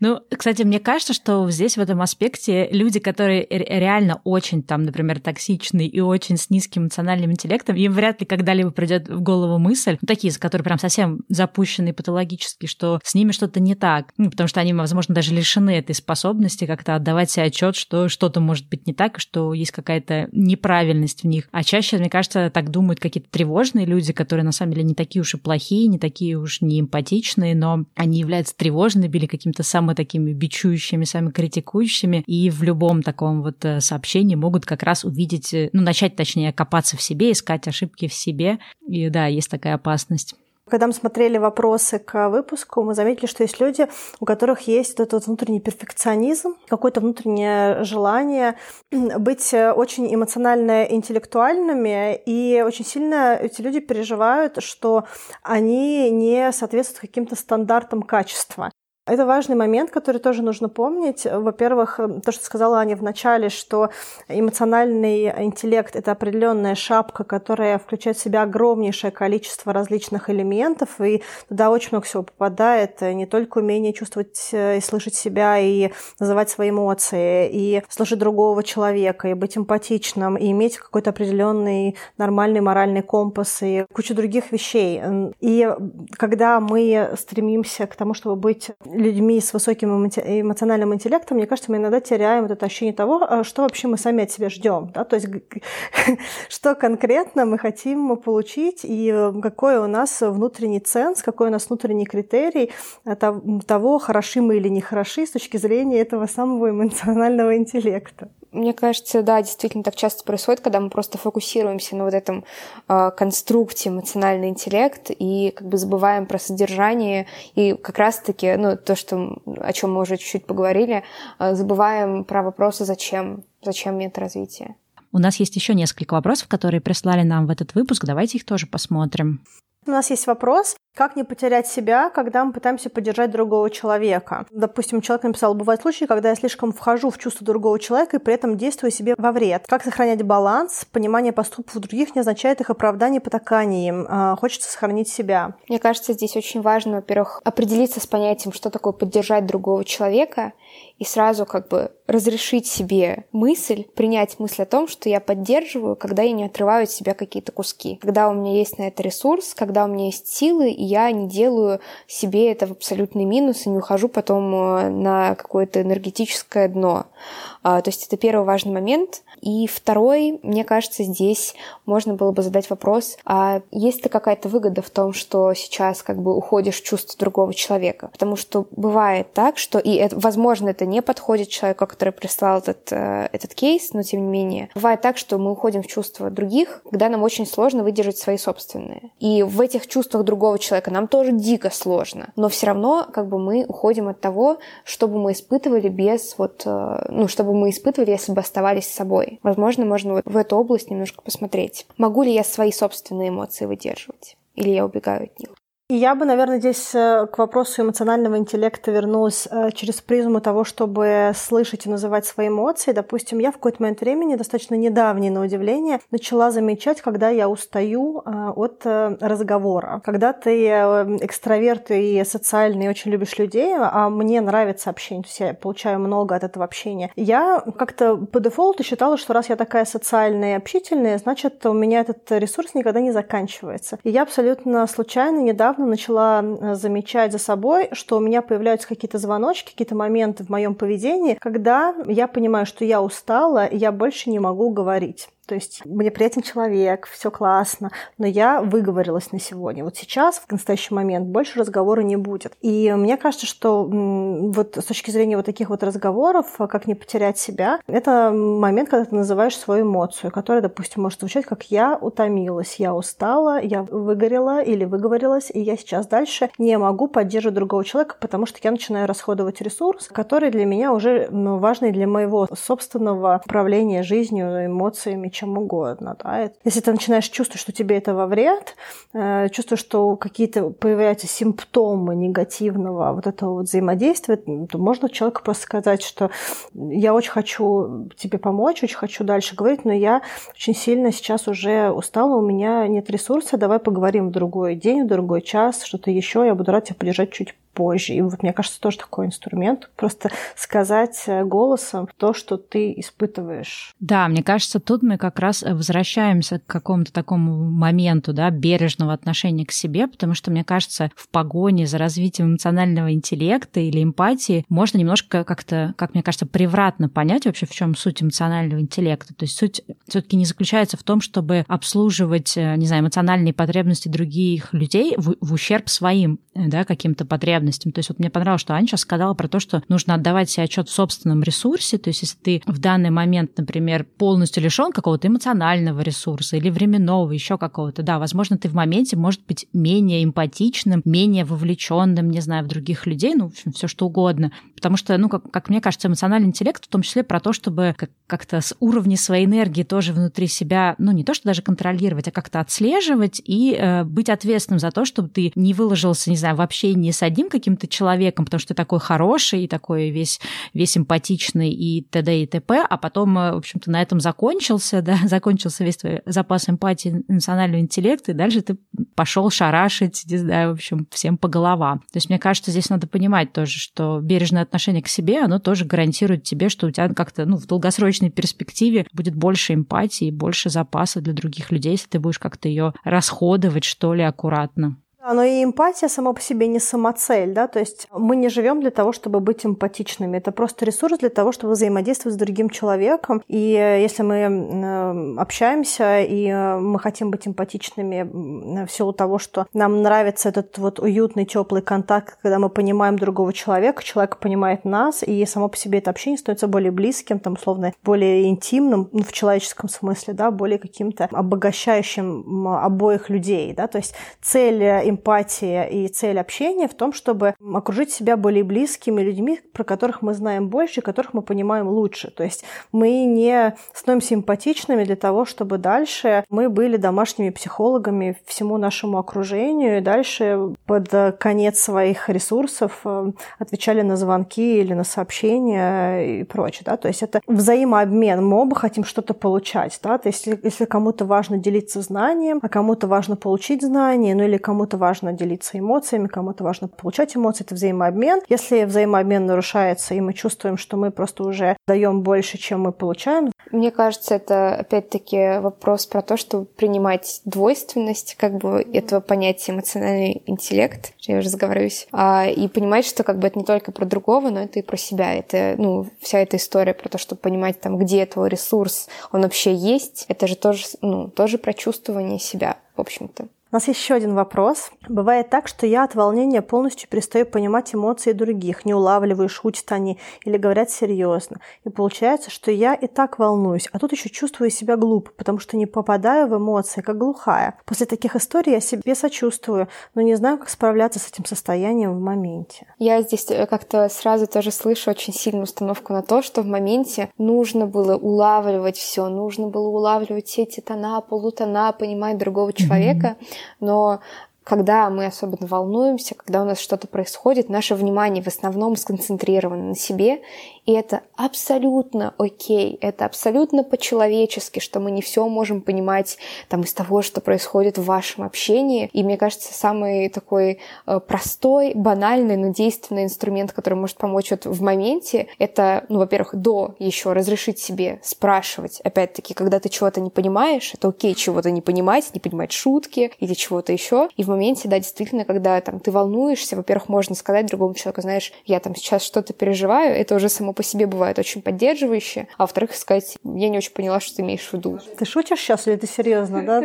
Speaker 1: Ну, кстати, мне кажется, что здесь в этом аспекте люди, которые реально очень там, например, токсичны и очень с низким эмоциональным интеллектом, им вряд ли когда-либо придет в голову мысль, ну, такие, которые прям совсем запущены патологически, что с ними что-то не так, ну, потому что они, возможно, даже лишены этой способности как-то отдавать себе отчет, что что-то может быть не так, что есть какая-то неправильность в них. А чаще, мне кажется, так думают какие-то тревожные люди, которые на самом деле не такие уж и плохие, не такие уж не эмпатичные, но они являются тревожными или какими-то самыми такими бичующими, самыми критикующими, и в любом таком вот э, сообщении могут как раз увидеть, э, ну, начать, точнее, копаться в себе, искать ошибки в себе. И да, есть такая опасность.
Speaker 2: Когда мы смотрели вопросы к выпуску, мы заметили, что есть люди, у которых есть вот этот внутренний перфекционизм, какое-то внутреннее желание быть очень эмоционально интеллектуальными, и очень сильно эти люди переживают, что они не соответствуют каким-то стандартам качества. Это важный момент, который тоже нужно помнить. Во-первых, то, что сказала Аня в начале, что эмоциональный интеллект — это определенная шапка, которая включает в себя огромнейшее количество различных элементов, и туда очень много всего попадает. Не только умение чувствовать и слышать себя, и называть свои эмоции, и слушать другого человека, и быть эмпатичным, и иметь какой-то определенный нормальный моральный компас, и кучу других вещей. И когда мы стремимся к тому, чтобы быть людьми с высоким эмоциональным интеллектом, мне кажется, мы иногда теряем вот это ощущение того, а что вообще мы сами от себя ждем. Да? То есть что конкретно мы хотим получить и э, какой у нас внутренний ценз, какой у нас внутренний критерий того, хороши мы или не хороши с точки зрения этого самого эмоционального интеллекта.
Speaker 3: Мне кажется, да, действительно так часто происходит, когда мы просто фокусируемся на вот этом э, конструкте эмоциональный интеллект и как бы забываем про содержание и как раз-таки, ну, то, что, о чем мы уже чуть-чуть поговорили, э, забываем про вопросы «зачем?», «зачем метод развития?».
Speaker 1: У нас есть еще несколько вопросов, которые прислали нам в этот выпуск. Давайте их тоже посмотрим.
Speaker 2: У нас есть вопрос, как не потерять себя, когда мы пытаемся поддержать другого человека? Допустим, человек написал, бывают случаи, когда я слишком вхожу в чувство другого человека и при этом действую себе во вред. Как сохранять баланс? Понимание поступков других не означает их оправдание потаканием. А, хочется сохранить себя.
Speaker 3: Мне кажется, здесь очень важно, во-первых, определиться с понятием, что такое поддержать другого человека, и сразу как бы разрешить себе мысль, принять мысль о том, что я поддерживаю, когда я не отрываю от себя какие-то куски. Когда у меня есть на это ресурс, когда у меня есть силы, и я не делаю себе это в абсолютный минус и не ухожу потом э, на какое-то энергетическое дно. А, то есть это первый важный момент. И второй, мне кажется, здесь можно было бы задать вопрос, а есть ли какая-то выгода в том, что сейчас как бы уходишь в чувство другого человека? Потому что бывает так, что, и это, возможно, это не подходит человеку, который прислал этот, э, этот кейс, но тем не менее, бывает так, что мы уходим в чувства других, когда нам очень сложно выдержать свои собственные. И в этих чувствах другого человека нам тоже дико сложно, но все равно как бы мы уходим от того, чтобы мы испытывали без вот, э, ну, чтобы мы испытывали, если бы оставались с собой. Возможно, можно вот в эту область немножко посмотреть. Могу ли я свои собственные эмоции выдерживать? Или я убегаю от них?
Speaker 2: И я бы, наверное, здесь э, к вопросу эмоционального интеллекта вернулась э, через призму того, чтобы слышать и называть свои эмоции. Допустим, я в какой-то момент времени, достаточно недавний на удивление, начала замечать, когда я устаю э, от разговора. Когда ты экстраверт и социальный, и очень любишь людей, а мне нравится общение, то есть я получаю много от этого общения, я как-то по дефолту считала, что раз я такая социальная и общительная, значит, у меня этот ресурс никогда не заканчивается. И я абсолютно случайно недавно недавно начала замечать за собой, что у меня появляются какие-то звоночки, какие-то моменты в моем поведении, когда я понимаю, что я устала, и я больше не могу говорить. То есть мне приятен человек, все классно, но я выговорилась на сегодня. Вот сейчас, в настоящий момент, больше разговора не будет. И мне кажется, что вот с точки зрения вот таких вот разговоров, как не потерять себя, это момент, когда ты называешь свою эмоцию, которая, допустим, может звучать как «я утомилась», «я устала», «я выгорела» или «выговорилась», и я сейчас дальше не могу поддерживать другого человека, потому что я начинаю расходовать ресурс, который для меня уже важный для моего собственного управления жизнью, эмоциями, чем угодно. Да? Если ты начинаешь чувствовать, что тебе это во вред, э, чувствуешь, что какие-то появляются симптомы негативного вот этого вот взаимодействия, то можно человеку просто сказать, что я очень хочу тебе помочь, очень хочу дальше говорить, но я очень сильно сейчас уже устала, у меня нет ресурса, давай поговорим в другой день, в другой час, что-то еще, я буду рад тебя поддержать чуть позже. И вот мне кажется, тоже такой инструмент. Просто сказать э, голосом то, что ты испытываешь.
Speaker 1: Да, мне кажется, тут мы как раз возвращаемся к какому-то такому моменту, да, бережного отношения к себе, потому что, мне кажется, в погоне за развитием эмоционального интеллекта или эмпатии можно немножко как-то, как мне кажется, превратно понять вообще, в чем суть эмоционального интеллекта. То есть суть все-таки не заключается в том, чтобы обслуживать, э, не знаю, эмоциональные потребности других людей в, в ущерб своим, э, да, каким-то потребностям потребностям. То есть вот мне понравилось, что Аня сейчас сказала про то, что нужно отдавать себе отчет в собственном ресурсе. То есть если ты в данный момент, например, полностью лишен какого-то эмоционального ресурса или временного, еще какого-то, да, возможно, ты в моменте может быть менее эмпатичным, менее вовлеченным, не знаю, в других людей, ну, в общем, все что угодно. Потому что, ну, как, как мне кажется, эмоциональный интеллект в том числе про то, чтобы как- как-то с уровня своей энергии тоже внутри себя, ну, не то, что даже контролировать, а как-то отслеживать и э, быть ответственным за то, чтобы ты не выложился, не знаю, в общении с одним каким-то человеком, потому что ты такой хороший, и такой весь, весь эмпатичный и т.д. и т.п., а потом, э, в общем-то, на этом закончился, да, закончился весь твой запас эмпатии, эмоционального интеллекта, и дальше ты пошел шарашить, не знаю, в общем, всем по головам. То есть мне кажется, здесь надо понимать тоже, что бережное отношение к себе, оно тоже гарантирует тебе, что у тебя как-то, ну, в долгосрочной перспективе будет больше эмпатии, больше запаса для других людей, если ты будешь как-то ее расходовать, что ли, аккуратно.
Speaker 2: Но и эмпатия сама по себе не самоцель, да, то есть мы не живем для того, чтобы быть эмпатичными. Это просто ресурс для того, чтобы взаимодействовать с другим человеком. И э, если мы э, общаемся и э, мы хотим быть эмпатичными в силу того, что нам нравится этот вот уютный, теплый контакт, когда мы понимаем другого человека, человек понимает нас, и само по себе это общение становится более близким, там, условно, более интимным, ну, в человеческом смысле, да, более каким-то обогащающим обоих людей, да, то есть цель эмпатия и цель общения в том, чтобы окружить себя более близкими людьми, про которых мы знаем больше, которых мы понимаем лучше. То есть мы не становимся эмпатичными для того, чтобы дальше мы были домашними психологами всему нашему окружению, и дальше под конец своих ресурсов э, отвечали на звонки или на сообщения и прочее. Да? То есть это взаимообмен. Мы оба хотим что-то получать. Да? То есть если кому-то важно делиться знанием, а кому-то важно получить знания, ну или кому-то важно делиться эмоциями, кому-то важно получать эмоции, это взаимообмен. Если взаимообмен нарушается, и мы чувствуем, что мы просто уже даем больше, чем мы получаем.
Speaker 3: Мне кажется, это опять-таки вопрос про то, чтобы принимать двойственность, как бы этого понятия эмоциональный интеллект, я уже разговариваюсь, а, и понимать, что как бы это не только про другого, но это и про себя. Это, ну, вся эта история про то, чтобы понимать, там, где твой ресурс, он вообще есть, это же тоже, ну, тоже про чувствование себя, в общем-то.
Speaker 2: У нас еще один вопрос. Бывает так, что я от волнения полностью перестаю понимать эмоции других, не улавливаю, шутят они или говорят серьезно. И получается, что я и так волнуюсь, а тут еще чувствую себя глупо, потому что не попадаю в эмоции, как глухая. После таких историй я себе сочувствую, но не знаю, как справляться с этим состоянием в моменте.
Speaker 3: Я здесь э, как-то сразу тоже слышу очень сильную установку на то, что в моменте нужно было улавливать все, нужно было улавливать все эти тона, полутона, понимать другого человека. Mm-hmm но когда мы особенно волнуемся, когда у нас что-то происходит, наше внимание в основном сконцентрировано на себе, и это абсолютно окей, это абсолютно по-человечески, что мы не все можем понимать там из того, что происходит в вашем общении. И мне кажется, самый такой э, простой, банальный, но действенный инструмент, который может помочь вот в моменте, это, ну, во-первых, до еще разрешить себе спрашивать. Опять-таки, когда ты чего-то не понимаешь, это окей чего-то не понимать, не понимать шутки или чего-то еще. И в моменте, да, действительно, когда там ты волнуешься, во-первых, можно сказать другому человеку, знаешь, я там сейчас что-то переживаю, это уже само по себе бывает очень поддерживающее, а во-вторых, сказать, я не очень поняла, что ты имеешь в виду.
Speaker 2: Ты шутишь сейчас или ты серьезно, да?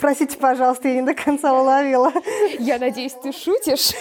Speaker 2: Простите, пожалуйста, я не до конца уловила.
Speaker 3: Я надеюсь, ты шутишь.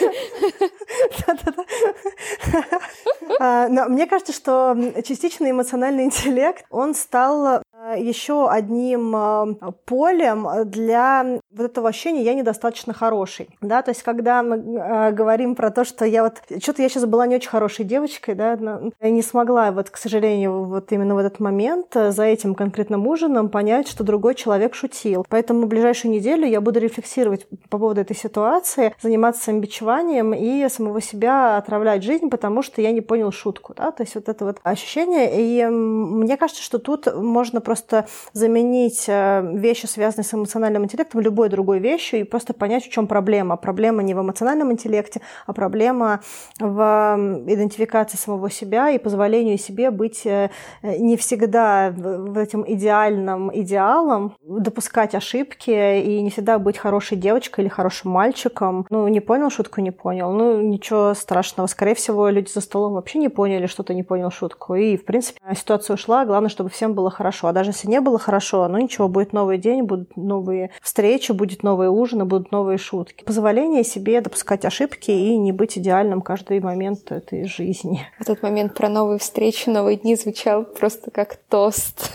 Speaker 2: А, но мне кажется, что частичный эмоциональный интеллект, он стал еще одним э, полем для вот этого ощущения «я недостаточно хороший». Да? То есть, когда мы э, говорим про то, что я вот... Что-то я сейчас была не очень хорошей девочкой, да, не смогла вот, к сожалению, вот именно в этот момент э, за этим конкретным ужином понять, что другой человек шутил. Поэтому в ближайшую неделю я буду рефлексировать по поводу этой ситуации, заниматься самобичеванием и самого себя отравлять жизнь, потому что я не понял шутку. Да? То есть вот это вот ощущение. И мне кажется, что тут можно просто заменить э, вещи, связанные с эмоциональным интеллектом, любой другой вещью и просто понять, в чем проблема. Проблема не в эмоциональном интеллекте, а проблема в идентификации самого себя и позволению себе быть э, не всегда в этим идеальным идеалом, допускать ошибки и не всегда быть хорошей девочкой или хорошим мальчиком. Ну, не понял шутку, не понял. Ну, ничего страшного. Скорее всего, люди за столом вообще не поняли, что-то не понял шутку. И, в принципе, ситуация ушла. Главное, чтобы всем было хорошо. А даже если не было хорошо, ну ничего, будет новый день, будут новые встречи, будет новый ужин, будут новые шутки. Позволение себе допускать ошибки и не быть идеальным каждый момент этой жизни.
Speaker 3: Этот момент про новые встречи, новые дни звучал просто как тост.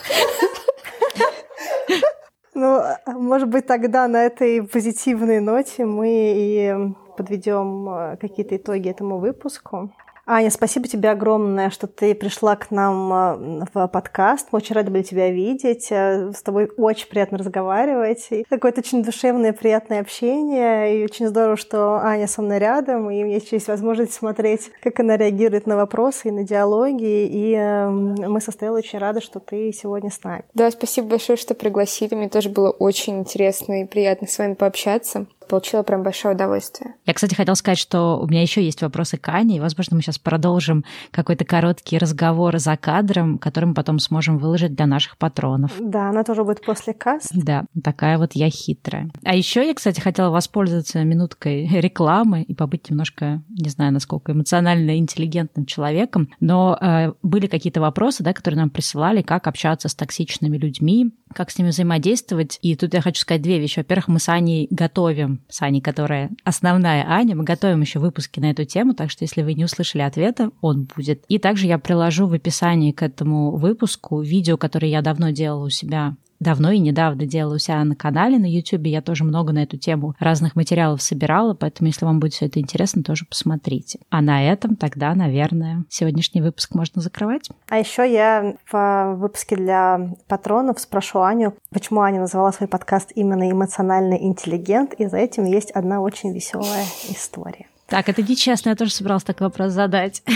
Speaker 2: Ну, может быть, тогда на этой позитивной ноте мы и подведем э, какие-то итоги этому выпуску. Аня, спасибо тебе огромное, что ты пришла к нам э, в подкаст. Мы очень рады были тебя видеть. Э, с тобой очень приятно разговаривать. И какое-то очень душевное, приятное общение. И очень здорово, что Аня со мной рядом, и у меня есть возможность смотреть, как она реагирует на вопросы и на диалоги. И эм, мы со Стеллой очень рады, что ты сегодня с нами.
Speaker 3: Да, спасибо большое, что пригласили. Мне тоже было очень интересно и приятно с вами пообщаться получила прям большое удовольствие.
Speaker 1: Я, кстати, хотела сказать, что у меня еще есть вопросы к Ане, и, возможно, мы сейчас продолжим какой-то короткий разговор за кадром, который мы потом сможем выложить для наших патронов.
Speaker 2: Да, она тоже будет после каст.
Speaker 1: Да, такая вот я хитрая. А еще я, кстати, хотела воспользоваться минуткой рекламы и побыть немножко, не знаю, насколько эмоционально интеллигентным человеком, но э, были какие-то вопросы, да, которые нам присылали, как общаться с токсичными людьми, как с ними взаимодействовать. И тут я хочу сказать две вещи. Во-первых, мы с Аней готовим, с Аней, которая основная Аня, мы готовим еще выпуски на эту тему, так что если вы не услышали ответа, он будет. И также я приложу в описании к этому выпуску видео, которое я давно делала у себя давно и недавно делала у себя на канале на YouTube. Я тоже много на эту тему разных материалов собирала, поэтому если вам будет все это интересно, тоже посмотрите. А на этом тогда, наверное, сегодняшний выпуск можно закрывать.
Speaker 2: А еще я в выпуске для патронов спрошу Аню, почему Аня назвала свой подкаст именно «Эмоциональный интеллигент», и за этим есть одна очень веселая история.
Speaker 1: Так, это нечестно, я тоже собиралась такой вопрос задать.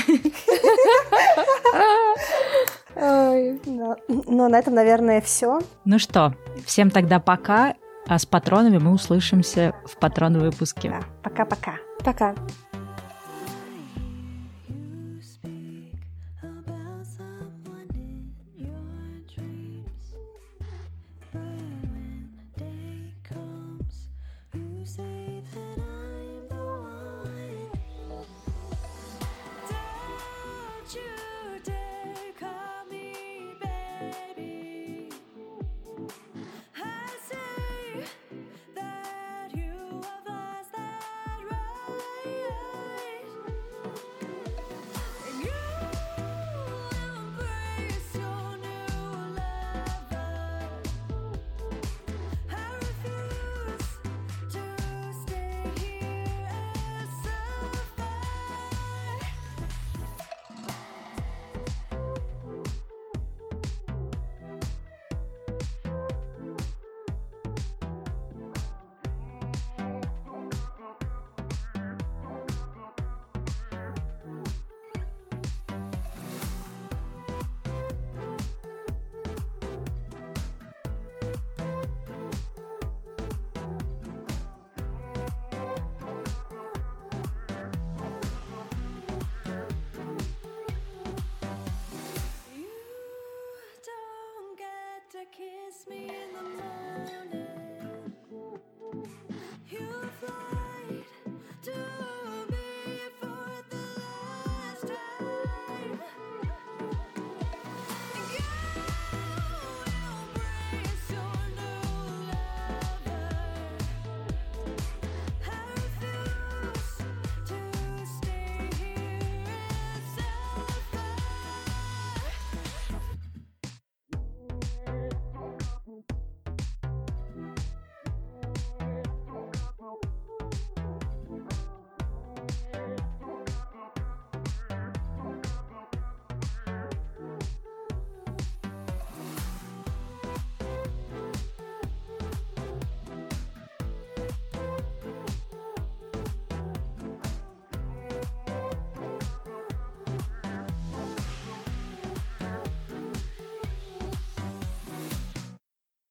Speaker 2: Ой, да. Ну, на этом, наверное, все.
Speaker 1: Ну что, всем тогда пока. А с патронами мы услышимся в патронном выпуске.
Speaker 2: Да, пока-пока.
Speaker 3: Пока. -пока. пока.